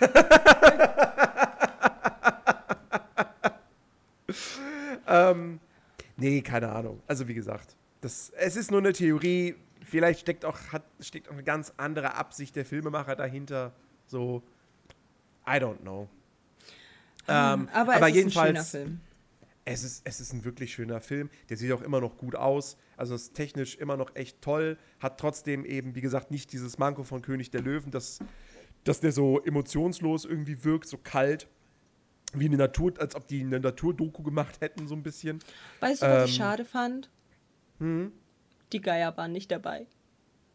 Speaker 2: ähm, nee, keine Ahnung. Also wie gesagt, das, es ist nur eine Theorie. Vielleicht steckt auch, hat, steckt auch eine ganz andere Absicht der Filmemacher dahinter. So, I don't know. Ähm,
Speaker 1: aber,
Speaker 2: aber
Speaker 1: es
Speaker 2: jedenfalls,
Speaker 1: ist ein schöner Film.
Speaker 2: es ist, es ist ein wirklich schöner Film. Der sieht auch immer noch gut aus. Also ist technisch immer noch echt toll. Hat trotzdem eben, wie gesagt, nicht dieses Manko von König der Löwen, dass, dass der so emotionslos irgendwie wirkt, so kalt. Wie eine Natur, als ob die eine Naturdoku gemacht hätten, so ein bisschen.
Speaker 1: Weißt du, was ich
Speaker 2: ähm,
Speaker 1: schade fand?
Speaker 2: hm?
Speaker 1: Die Geier waren nicht dabei.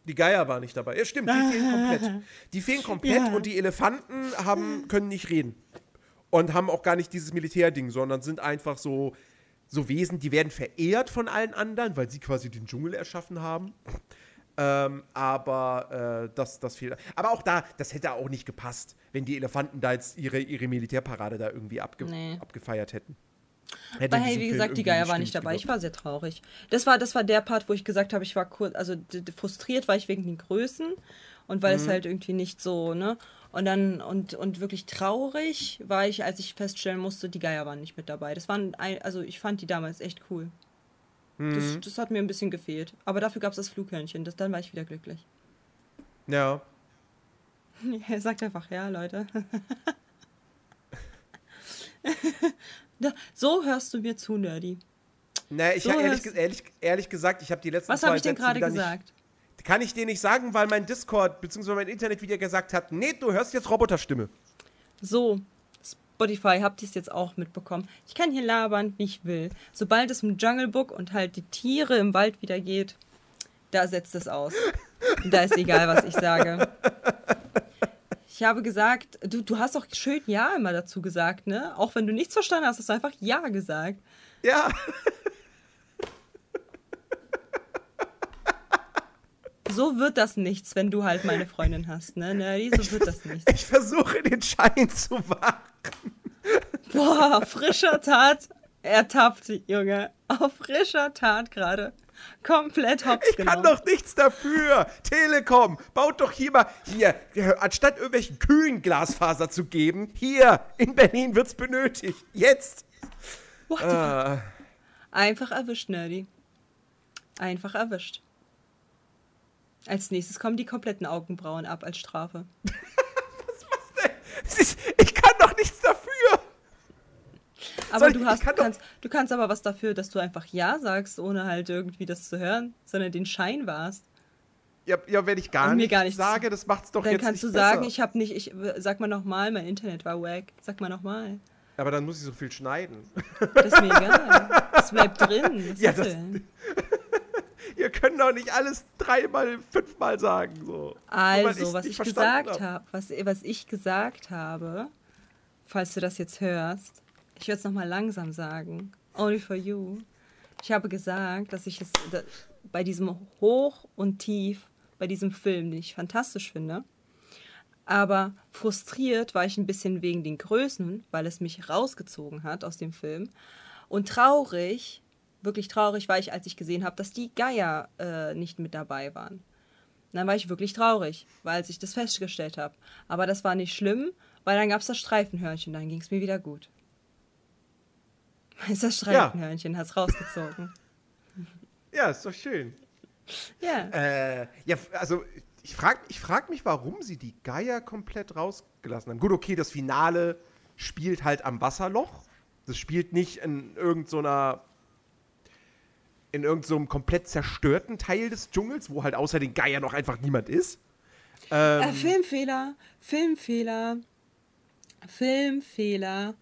Speaker 2: Die Geier waren nicht dabei. Ja, stimmt, die fehlen komplett. Die fehlen komplett
Speaker 1: Ja.
Speaker 2: und die Elefanten haben, können nicht reden. Und haben auch gar nicht dieses Militärding, sondern sind einfach so, so Wesen, die werden verehrt von allen anderen, weil sie quasi den Dschungel erschaffen haben. Ähm, aber äh, das, das fehlt. Aber auch da, das hätte auch nicht gepasst, wenn die Elefanten da jetzt ihre, ihre Militärparade da irgendwie abge
Speaker 1: Nee.
Speaker 2: abgefeiert hätten. Hätte
Speaker 1: Aber hey, wie gesagt, die Geier waren
Speaker 2: stimmig
Speaker 1: nicht dabei. Ich war sehr traurig. Das war, das war der Part, wo ich gesagt habe, ich war kurz, also frustriert war ich wegen den Größen und weil es
Speaker 2: Mhm.
Speaker 1: halt irgendwie nicht so, ne? Und dann, und, und wirklich traurig war ich, als ich feststellen musste, die Geier waren nicht mit dabei. Das waren, also ich fand die damals echt cool.
Speaker 2: Mhm.
Speaker 1: Das, das hat mir ein bisschen gefehlt. Aber dafür gab es das Flughörnchen. Das, dann war ich wieder glücklich.
Speaker 2: Ja.
Speaker 1: Er sagt einfach, ja, Leute. Da- so hörst du mir zu, Nerdy.
Speaker 2: Na, ich
Speaker 1: So
Speaker 2: ehrlich,
Speaker 1: hast-
Speaker 2: ge- ehrlich, ehrlich gesagt, ich habe die letzten
Speaker 1: Was habe ich denn gerade gesagt?
Speaker 2: Nicht, kann ich dir nicht sagen, weil mein Discord bzw. mein Internet wieder gesagt hat, nee, du hörst jetzt Roboterstimme.
Speaker 1: So, Spotify, habt ihr es jetzt auch mitbekommen? Ich kann hier labern, wie ich will. Sobald es um Jungle Book und halt die Tiere im Wald wieder geht, da setzt es aus. Und da ist egal, was ich sage. Ich habe gesagt, du, du hast doch schön Ja immer dazu gesagt, ne? Auch wenn du nichts verstanden hast, hast du einfach Ja gesagt.
Speaker 2: Ja.
Speaker 1: so wird das nichts, wenn du halt meine Freundin hast, ne, Nerdy? So wird das nichts.
Speaker 2: Ich versuche den Schein zu wahren.
Speaker 1: Boah, frischer Tat ertappt, Junge. Auf frischer Tat gerade. Komplett hops
Speaker 2: Ich kann doch nichts dafür. Telekom, baut doch hier mal, hier, anstatt irgendwelchen Kühen Glasfaser zu geben, hier, in Berlin wird's benötigt. Jetzt.
Speaker 1: What?
Speaker 2: Ah,
Speaker 1: Einfach erwischt, Nerdy. Einfach erwischt. Als nächstes kommen die kompletten Augenbrauen ab als Strafe.
Speaker 2: es ist- ich kann doch nichts dafür.
Speaker 1: Aber
Speaker 2: ich-
Speaker 1: du hast,
Speaker 2: kann
Speaker 1: kannst, du kannst aber was dafür, dass du einfach Ja sagst, ohne halt irgendwie das zu hören, sondern den Schein warst.
Speaker 2: Ja, ja wenn ich gar, nichts
Speaker 1: gar nichts-
Speaker 2: sage, das macht's doch
Speaker 1: Dann
Speaker 2: jetzt
Speaker 1: kannst
Speaker 2: nicht
Speaker 1: du sagen,
Speaker 2: besser.
Speaker 1: ich habe nicht, ich sag mal nochmal, mein Internet war wack. Sag mal nochmal.
Speaker 2: Aber dann muss ich so viel schneiden.
Speaker 1: Das ist mir egal. Das bleibt drin. Was
Speaker 2: Ja,
Speaker 1: ist
Speaker 2: das-? Ihr könnt doch nicht alles dreimal, fünfmal sagen. So.
Speaker 1: Also, was ich gesagt
Speaker 2: hab.
Speaker 1: habe, was, was ich gesagt habe, falls du das jetzt hörst, ich werde es nochmal langsam sagen. Only for you. Ich habe gesagt, dass ich es bei diesem Hoch und Tief, bei diesem Film, den ich fantastisch finde, aber frustriert war ich ein bisschen wegen den Größen, weil es mich rausgezogen hat aus dem Film. Und traurig, wirklich traurig war ich, als ich gesehen habe, dass die Geier äh, nicht mit dabei waren. Dann war ich wirklich traurig, weil ich das festgestellt habe. Aber das war nicht schlimm, weil dann gab es das Streifenhörnchen, dann ging es mir wieder gut. Das Streifenhörnchen hat's rausgezogen.
Speaker 2: Ja, ist doch schön.
Speaker 1: Ja.
Speaker 2: Äh, ja, also ich frage ich frag mich, warum sie die Geier komplett rausgelassen haben. Gut, okay, das Finale spielt halt am Wasserloch. Das spielt nicht in irgendeiner in irgendeinem komplett zerstörten Teil des Dschungels, wo halt außer den Geiern noch einfach niemand ist. Ähm,
Speaker 1: Äh, Filmfehler, Filmfehler, Filmfehler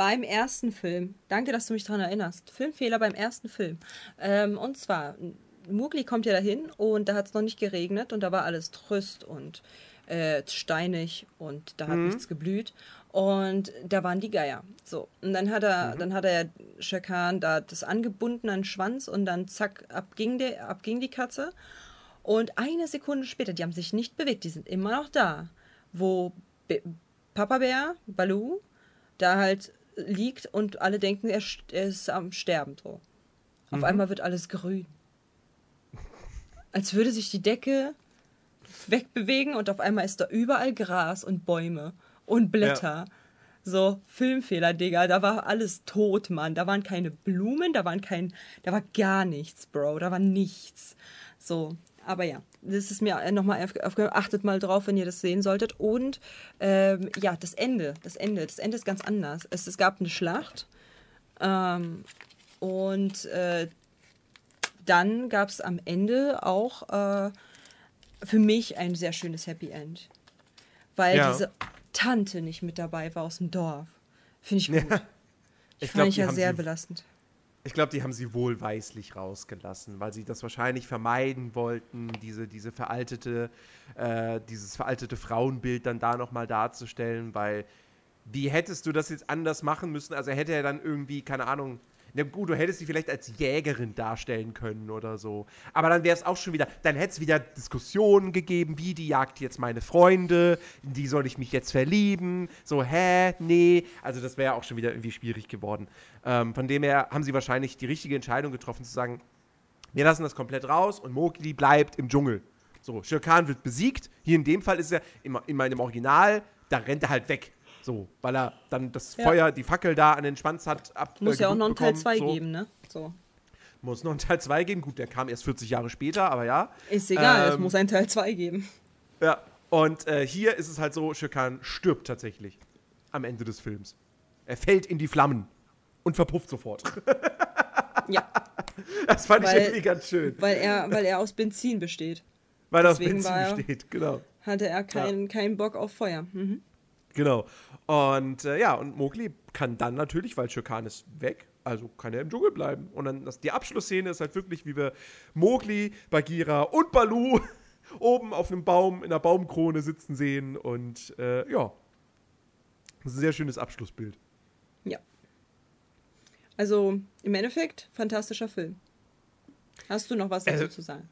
Speaker 1: beim ersten Film. Danke, dass du mich daran erinnerst. Filmfehler beim ersten Film. Ähm, und zwar, Mowgli kommt ja dahin und da hat es noch nicht geregnet und da war alles tröst und äh, steinig und da hat nichts geblüht. Und da waren die Geier. So. Und dann hat er, dann hat er Khan da das angebunden an den Schwanz und dann zack, ab ging, der, ab ging die Katze. Und eine Sekunde später, die haben sich nicht bewegt, die sind immer noch da. Wo Be Papa Bär, Balu, da halt liegt und alle denken, er, er ist am Sterben. So. Auf einmal wird alles grün. Als würde sich die Decke wegbewegen und auf einmal ist da überall Gras und Bäume und Blätter. So, Filmfehler, Digga. Da war alles tot, Mann. Da waren keine Blumen, da waren kein. Da war gar nichts, Bro. Da war nichts. So, aber ja, das ist mir nochmal aufgehört. Achtet mal drauf, wenn ihr das sehen solltet. Und ähm, ja, das Ende. Das Ende. Das Ende ist ganz anders. Es, es gab eine Schlacht. Ähm, und äh, dann gab es am Ende auch äh, für mich ein sehr schönes Happy End. Weil
Speaker 2: Ja.
Speaker 1: diese Tante nicht mit dabei war aus dem Dorf. Finde ich gut.
Speaker 2: Ja.
Speaker 1: Ich
Speaker 2: Ich
Speaker 1: fand
Speaker 2: glaub,
Speaker 1: ich
Speaker 2: die
Speaker 1: ja sehr belastend.
Speaker 2: Ich glaube, die haben sie wohlweislich rausgelassen, weil sie das wahrscheinlich vermeiden wollten, diese, diese veraltete, äh, dieses veraltete Frauenbild dann da nochmal darzustellen, weil wie hättest du das jetzt anders machen müssen? Also hätte er dann irgendwie, keine Ahnung, na gut, du hättest sie vielleicht als Jägerin darstellen können oder so. Aber dann wäre es auch schon wieder, dann hätte es wieder Diskussionen gegeben, wie die jagt jetzt meine Freunde, in die soll ich mich jetzt verlieben, so, hä, nee. Also das wäre auch schon wieder irgendwie schwierig geworden. Ähm, von dem her haben sie wahrscheinlich die richtige Entscheidung getroffen, zu sagen, wir lassen das komplett raus und Mowgli bleibt im Dschungel. So, Shere Khan wird besiegt. Hier in dem Fall ist er, in meinem Original, da rennt er halt weg. So, weil er dann das
Speaker 1: Ja.
Speaker 2: Feuer, die Fackel da an den Schwanz hat. Ab,
Speaker 1: Muss
Speaker 2: äh,
Speaker 1: ja auch noch einen Teil
Speaker 2: bekommen,
Speaker 1: 2
Speaker 2: so.
Speaker 1: geben, ne? So.
Speaker 2: Muss noch einen Teil 2 geben. Gut, der kam erst 40 Jahre später, aber ja.
Speaker 1: Ist egal, es
Speaker 2: Ähm,
Speaker 1: muss einen Teil 2 geben.
Speaker 2: Ja. Und äh, hier ist es halt so, Shere Khan stirbt tatsächlich am Ende des Films. Er fällt in die Flammen und verpufft sofort.
Speaker 1: Ja,
Speaker 2: Das fand ich
Speaker 1: Weil-
Speaker 2: irgendwie ganz schön.
Speaker 1: weil er, weil er aus Benzin besteht.
Speaker 2: Weil das
Speaker 1: deswegen
Speaker 2: Benzin
Speaker 1: er-
Speaker 2: steht, genau.
Speaker 1: Hatte er keinen keinen Bock auf Feuer. Mhm.
Speaker 2: Genau. Und äh, ja, und Mowgli kann dann natürlich, weil Shere Khan ist weg, also kann er im Dschungel bleiben. Und dann das, die Abschlussszene ist halt wirklich, wie wir Mowgli, Bagheera und Balu oben auf einem Baum, in einer Baumkrone sitzen sehen. Und äh, ja, das ist ein sehr schönes Abschlussbild.
Speaker 1: Ja. Also im Endeffekt, fantastischer Film. Hast du noch was dazu
Speaker 2: Also-
Speaker 1: zu sagen?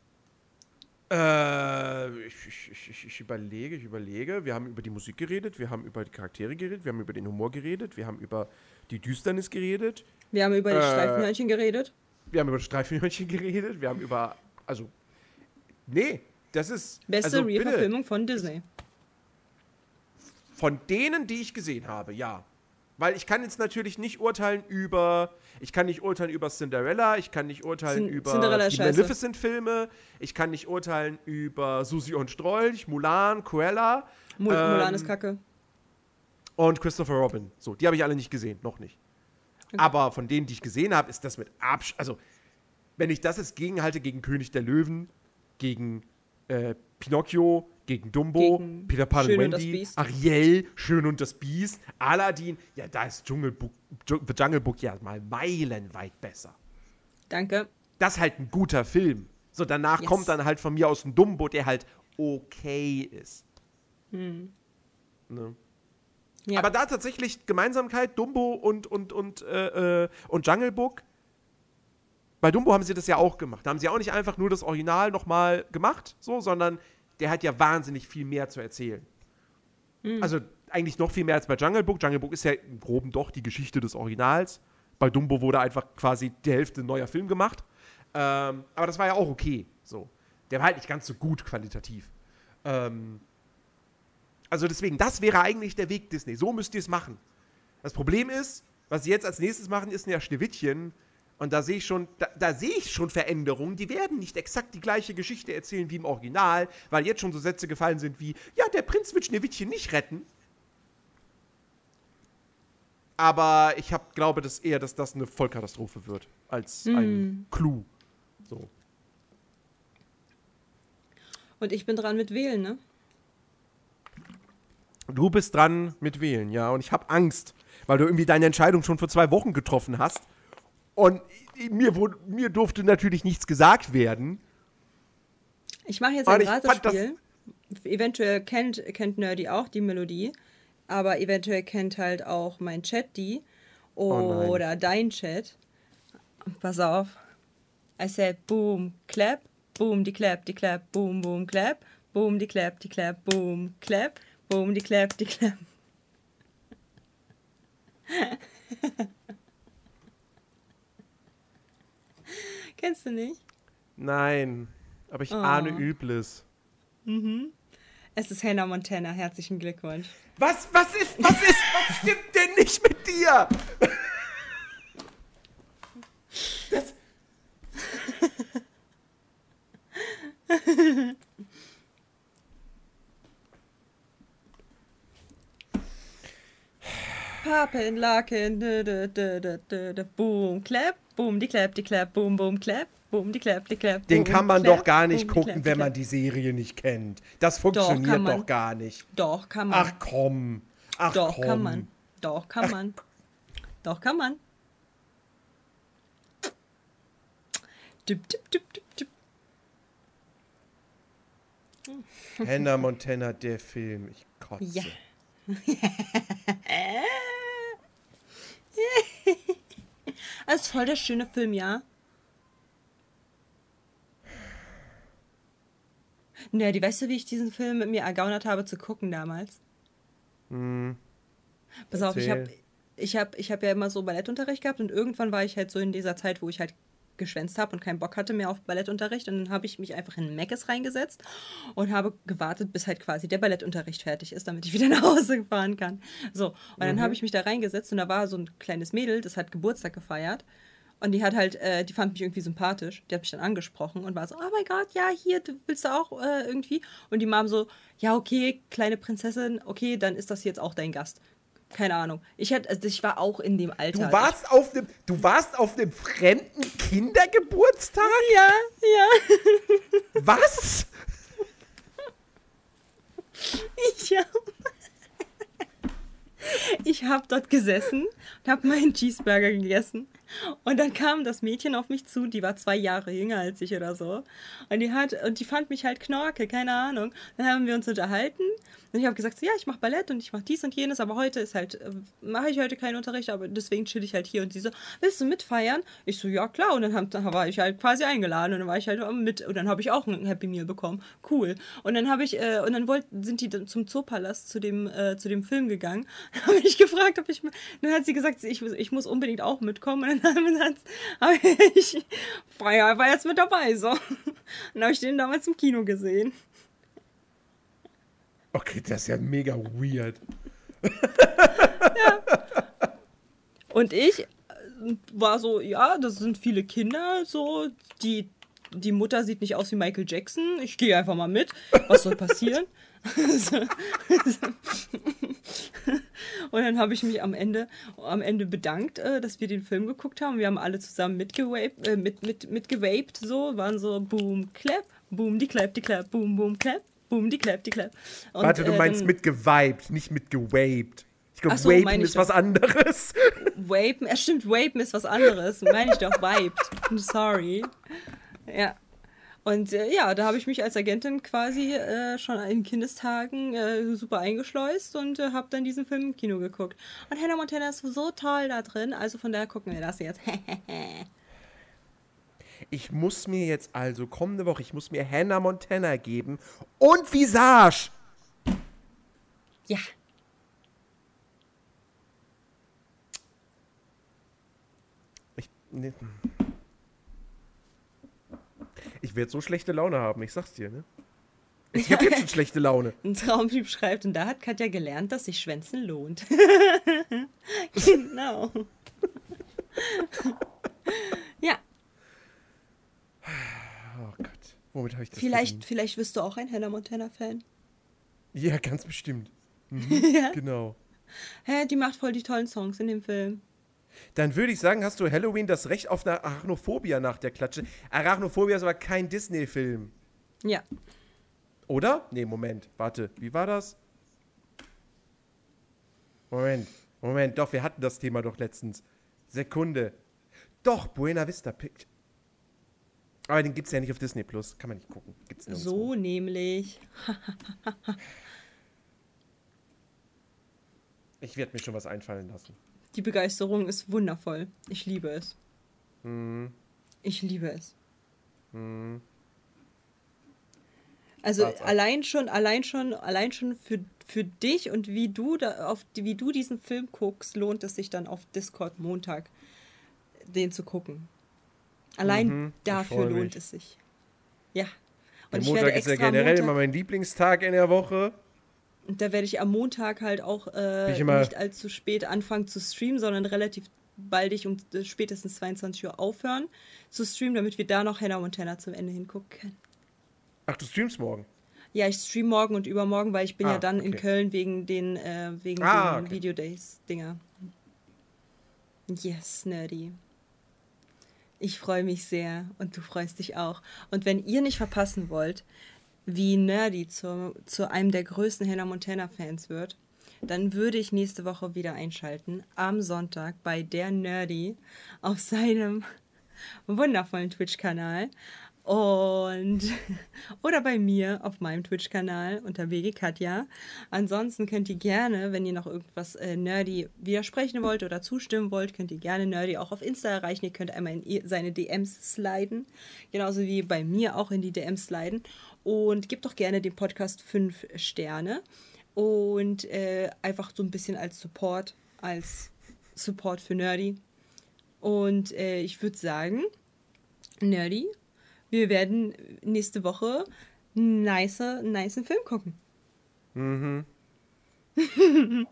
Speaker 2: Äh, ich, ich, ich, ich überlege, ich überlege. Wir haben über die Musik geredet, wir haben über die Charaktere geredet, wir haben über den Humor geredet, wir haben über die Düsternis geredet,
Speaker 1: Wir haben über die
Speaker 2: Äh,
Speaker 1: Streifenhörnchen geredet.
Speaker 2: wir haben über Streifenhörnchen geredet, wir haben über. Also. Nee, das ist.
Speaker 1: Beste
Speaker 2: also,
Speaker 1: Re-Verfilmung von Disney.
Speaker 2: Von denen, die ich gesehen habe, ja. Weil ich kann jetzt natürlich nicht urteilen über. Ich kann nicht urteilen über Cinderella, ich kann nicht urteilen
Speaker 1: Cin-
Speaker 2: über die. Maleficent-Filme, ich kann nicht urteilen über Susi und Strolch, Mulan, Cruella
Speaker 1: Mul
Speaker 2: Ähm,
Speaker 1: Mulan ist kacke.
Speaker 2: und Christopher Robin. So, die habe ich alle nicht gesehen, noch nicht. Aber von denen, die ich gesehen habe, ist das mit Absch... Also, wenn ich das jetzt gegenhalte gegen König der Löwen, gegen äh, Pinocchio, gegen Dumbo,
Speaker 1: Gegen
Speaker 2: Peter Pan
Speaker 1: Schön
Speaker 2: und
Speaker 1: und
Speaker 2: Wendy,
Speaker 1: Biest.
Speaker 2: Ariel, Schön und das Biest, Aladdin, ja, da ist Jungle Book, The Jungle Book ja mal meilenweit besser.
Speaker 1: Danke.
Speaker 2: Das ist halt ein guter Film. So, danach
Speaker 1: Yes.
Speaker 2: kommt dann halt von mir aus ein Dumbo, der halt okay ist. Ne?
Speaker 1: Hm. Ja.
Speaker 2: Aber da tatsächlich Gemeinsamkeit, Dumbo und, und, und, äh, äh, und Jungle Book. Bei Dumbo haben sie das ja auch gemacht. Da haben sie auch nicht einfach nur das Original nochmal gemacht, so, sondern der hat ja wahnsinnig viel mehr zu erzählen. Also eigentlich noch viel mehr als bei Jungle Book. Jungle Book ist ja im Groben doch die Geschichte des Originals. Bei Dumbo wurde einfach quasi die Hälfte neuer Film gemacht. Ähm, aber das war ja auch okay. So. Der war halt nicht ganz so gut qualitativ. Ähm, also deswegen, das wäre eigentlich der Weg Disney. So müsst ihr es machen. Das Problem ist, was sie jetzt als nächstes machen, ist ja Schneewittchen. Und da sehe ich schon, da, da sehe ich schon Veränderungen. Die werden nicht exakt die gleiche Geschichte erzählen wie im Original, weil jetzt schon so Sätze gefallen sind wie, ja, der Prinz wird Schneewittchen nicht retten. Aber ich hab, glaube dass eher, dass das eine Vollkatastrophe wird, als ein Clou. So.
Speaker 1: Und ich bin dran mit Wählen, ne?
Speaker 2: Du bist dran mit Wählen, ja. Und ich habe Angst, weil du irgendwie deine Entscheidung schon vor zwei Wochen getroffen hast. Und mir, wurde, mir durfte natürlich nichts gesagt werden.
Speaker 1: Ich mache jetzt ein Ratespiel. Eventuell kennt, kennt Nerdy auch die Melodie, aber eventuell kennt halt auch mein Chat die
Speaker 2: Oh
Speaker 1: oder dein Chat. Pass auf. I said boom, clap, boom, die clap, die clap, boom, boom, clap, boom, die clap, die clap, boom, clap, boom, die clap, die clap. Kennst du nicht?
Speaker 2: Nein, aber ich
Speaker 1: Oh.
Speaker 2: ahne Übles.
Speaker 1: Es ist Hannah Montana. Herzlichen Glückwunsch.
Speaker 2: Was, was ist, was ist, was stimmt denn nicht mit dir? Das,
Speaker 1: Papen, Laken, dö, dö, dö, dö, dö, dö, boom, clap, boom, die clap, die clap, boom, boom, clap, boom, die clap, die clap.
Speaker 2: den kann man
Speaker 1: clap,
Speaker 2: doch gar nicht
Speaker 1: boom,
Speaker 2: gucken,
Speaker 1: clap,
Speaker 2: wenn man die Serie nicht kennt. Das funktioniert
Speaker 1: man.
Speaker 2: doch gar nicht.
Speaker 1: Doch, kann man.
Speaker 2: Ach komm. Ach
Speaker 1: Doch,
Speaker 2: komm.
Speaker 1: kann man. Doch, kann man. Doch, kann man. Dip, dip, dip, dip, dip.
Speaker 2: Hannah Montana, der Film. Ich kotze.
Speaker 1: Ja. Das ist voll der schöne Film, ja? Ne, die weißt du, wie ich diesen Film mit mir ergaunert habe zu gucken damals? Pass auf, ich habe
Speaker 2: Erzähl.
Speaker 1: ich hab, ich hab ja immer so Ballettunterricht gehabt und irgendwann war ich halt so in dieser Zeit, wo ich halt geschwänzt habe und keinen Bock hatte mehr auf Ballettunterricht und dann habe ich mich einfach in Meckes reingesetzt und habe gewartet, bis halt quasi der Ballettunterricht fertig ist, damit ich wieder nach Hause fahren kann. So, und dann habe ich mich da reingesetzt und da war so ein kleines Mädel, das hat Geburtstag gefeiert und die hat halt, äh, die fand mich irgendwie sympathisch. Die hat mich dann angesprochen und war so, oh mein Gott, ja, hier, du willst du auch äh, irgendwie? Und die Mom so, ja, okay, kleine Prinzessin, okay, dann ist das jetzt auch dein Gast. Keine Ahnung. Ich, hatte, also ich war auch in dem Alter.
Speaker 2: Du warst auf dem, du warst auf dem fremden Kindergeburtstag?
Speaker 1: Ich, ja, ja.
Speaker 2: Was?
Speaker 1: Ich habe ich hab dort gesessen und habe meinen Cheeseburger gegessen Und dann kam das Mädchen auf mich zu, die war zwei Jahre jünger als ich oder so. Und die hat, und die fand mich halt knorke, keine Ahnung. Dann haben wir uns unterhalten. Und ich habe gesagt, so, ja, ich mache Ballett und ich mache dies und jenes, aber heute ist halt, äh, mache ich heute keinen Unterricht, aber deswegen chill ich halt hier. Und sie so, willst du mitfeiern? Ich so, ja klar. Und dann, hab, dann war ich halt quasi eingeladen und dann war ich halt mit und dann habe ich auch ein Happy Meal bekommen. Cool. Und dann habe ich, äh, und dann wollt, sind die zum Zoopalast zu dem, äh, zu dem Film gegangen. Dann habe ich gefragt, ob ich, dann hat sie gesagt, ich, ich muss unbedingt auch mitkommen. Und dann habe ich, war, war jetzt mit dabei, so. Dann habe ich den damals im Kino gesehen.
Speaker 2: Okay, das ist ja mega weird.
Speaker 1: Und ich äh, war so, ja, das sind viele Kinder, so, die, die Mutter sieht nicht aus wie Michael Jackson. Ich gehe einfach mal mit. Was soll passieren? Und dann habe ich mich am Ende, am Ende bedankt, äh, dass wir den Film geguckt haben. Wir haben alle zusammen mitgewaped, äh, mit, mit, mitgewaped, so, waren so boom, clap, boom, die clap, die clap, boom, boom, clap, boom, die clap, die clap. Und,
Speaker 2: Warte, du
Speaker 1: äh,
Speaker 2: meinst
Speaker 1: dann-
Speaker 2: mitgeweibt, nicht mitgewaped. Ich glaube,
Speaker 1: so,
Speaker 2: wapen ist
Speaker 1: doch.
Speaker 2: was anderes.
Speaker 1: Vapen, es stimmt, Vapen ist was anderes. Meine ich doch, vibed. Sorry. Ja. Und äh, ja, da habe ich mich als Agentin quasi äh, schon in Kindestagen äh, super eingeschleust und äh, habe dann diesen Film im Kino geguckt. Und Hannah Montana ist so toll da drin, also von daher gucken wir das jetzt.
Speaker 2: Ich muss mir jetzt also kommende Woche, ich muss mir Hannah Montana geben und Visage.
Speaker 1: ja.
Speaker 2: Ich, ne. Ich werde so schlechte Laune haben, ich sag's dir, ne? Ich habe jetzt schon schlechte Laune.
Speaker 1: Ein Traumtyp schreibt, und da hat Katja gelernt, dass sich Schwänzen lohnt. genau. ja,
Speaker 2: Oh Gott, womit habe ich das
Speaker 1: vielleicht, vielleicht wirst du auch ein Hannah Montana-Fan.
Speaker 2: Ja, ganz bestimmt. Mhm, Genau.
Speaker 1: Hä, die macht voll die tollen Songs in dem Film.
Speaker 2: Dann würde ich sagen, hast du Halloween das Recht auf eine Arachnophobia nach der Klatsche. Arachnophobia ist aber kein Disney-Film.
Speaker 1: Ja.
Speaker 2: Oder? Nee, Moment. Warte, wie war das? Moment, Moment, doch, wir hatten das Thema doch letztens. Sekunde. Doch, Buena Vista Pict. Aber den gibt's ja nicht auf Disney Plus. Kann man nicht gucken. Gibt's.
Speaker 1: So nämlich.
Speaker 2: Ich werde mir schon was einfallen lassen.
Speaker 1: Die Begeisterung ist wundervoll. Ich liebe es.
Speaker 2: Mhm.
Speaker 1: Ich liebe es.
Speaker 2: Mhm.
Speaker 1: Also allein schon, allein schon, allein schon für, für dich und wie du da auf wie du diesen Film guckst, lohnt es sich dann auf Discord Montag den zu gucken. Allein
Speaker 2: Mhm,
Speaker 1: dafür lohnt
Speaker 2: mich.
Speaker 1: es sich. Ja.
Speaker 2: Der
Speaker 1: Und ich
Speaker 2: Montag ist ja generell
Speaker 1: Montag,
Speaker 2: immer mein Lieblingstag in der Woche.
Speaker 1: Und da werde ich am Montag halt auch äh, nicht allzu spät anfangen zu streamen, sondern relativ baldig um äh, spätestens 22 Uhr aufhören zu streamen, damit wir da noch Hannah Montana zum Ende hingucken können.
Speaker 2: Ach, du streamst morgen.
Speaker 1: Ja, ich stream morgen und übermorgen, weil ich bin
Speaker 2: Ah,
Speaker 1: ja dann in
Speaker 2: okay.
Speaker 1: Köln wegen den, äh, wegen
Speaker 2: Ah,
Speaker 1: den
Speaker 2: okay.
Speaker 1: Video Days Dinger. Yes, nerdy. Ich freue mich sehr und du freust dich auch. Und wenn ihr nicht verpassen wollt, wie Nerdy zu, zu einem der größten Hannah Montana Fans wird, dann würde ich nächste Woche wieder einschalten am Sonntag bei der Nerdy auf seinem wundervollen Twitch-Kanal und oder bei mir auf meinem Twitch-Kanal unter BG Katja. Ansonsten könnt ihr gerne, wenn ihr noch irgendwas äh, Nerdy widersprechen wollt oder zustimmen wollt, könnt ihr gerne Nerdy auch auf Insta erreichen. Ihr könnt einmal in seine DMs sliden, genauso wie bei mir auch in die DMs sliden. Und gebt doch gerne dem Podcast 5 Sterne und äh, einfach so ein bisschen als Support, als Support für Nerdy. Und äh, ich würde sagen, Nerdy, wir werden nächste Woche einen nice, nice Film gucken.
Speaker 2: Mhm.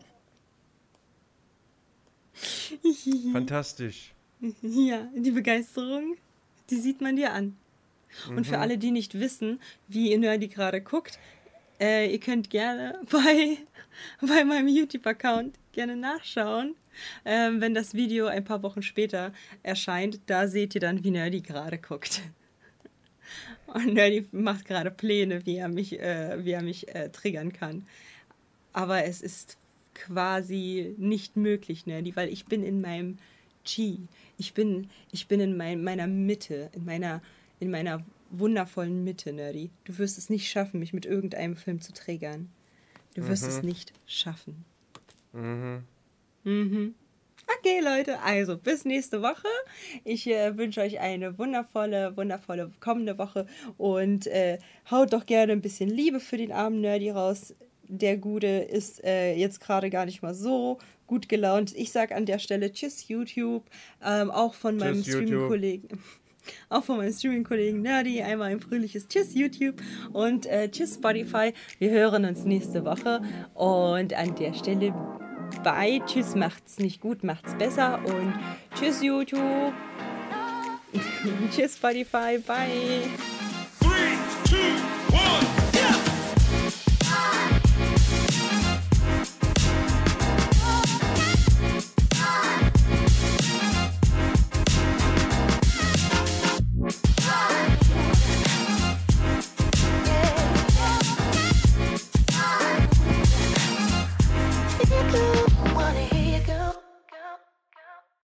Speaker 2: Fantastisch.
Speaker 1: Ja, die Begeisterung, die sieht man dir an. Und für alle, die nicht wissen, wie ihr Nerdy gerade guckt, äh, ihr könnt gerne bei, bei meinem YouTube-Account gerne nachschauen. Ähm, wenn das Video ein paar Wochen später erscheint, da seht ihr dann, wie Nerdy gerade guckt. Und Nerdy macht gerade Pläne, wie er mich, äh, wie er mich äh, triggern kann. Aber es ist quasi nicht möglich, Nerdy, weil ich bin in meinem G. Ich bin, ich bin in mein, meiner Mitte, in meiner, in meiner wundervollen Mitte, Nerdy. Du wirst es nicht schaffen, mich mit irgendeinem Film zu triggern. Du wirst es nicht schaffen. Mhm. Okay, Leute, also bis nächste Woche. Ich äh, wünsche euch eine wundervolle, wundervolle kommende Woche und äh, haut doch gerne ein bisschen Liebe für den armen Nerdy raus. Der Gute ist äh, jetzt gerade gar nicht mal so gut gelaunt. Ich sag an der Stelle Tschüss YouTube, ähm, auch von meinem
Speaker 2: Tschüss, YouTube.
Speaker 1: Streaming-Kollegen. Auch von meinem Streaming-Kollegen Nerdy. Einmal ein fröhliches Tschüss YouTube und äh, Tschüss Spotify. Wir hören uns nächste Woche und an der Stelle Bye. Tschüss, macht's nicht gut, macht's besser. Und tschüss, YouTube. tschüss, Spotify. Bye.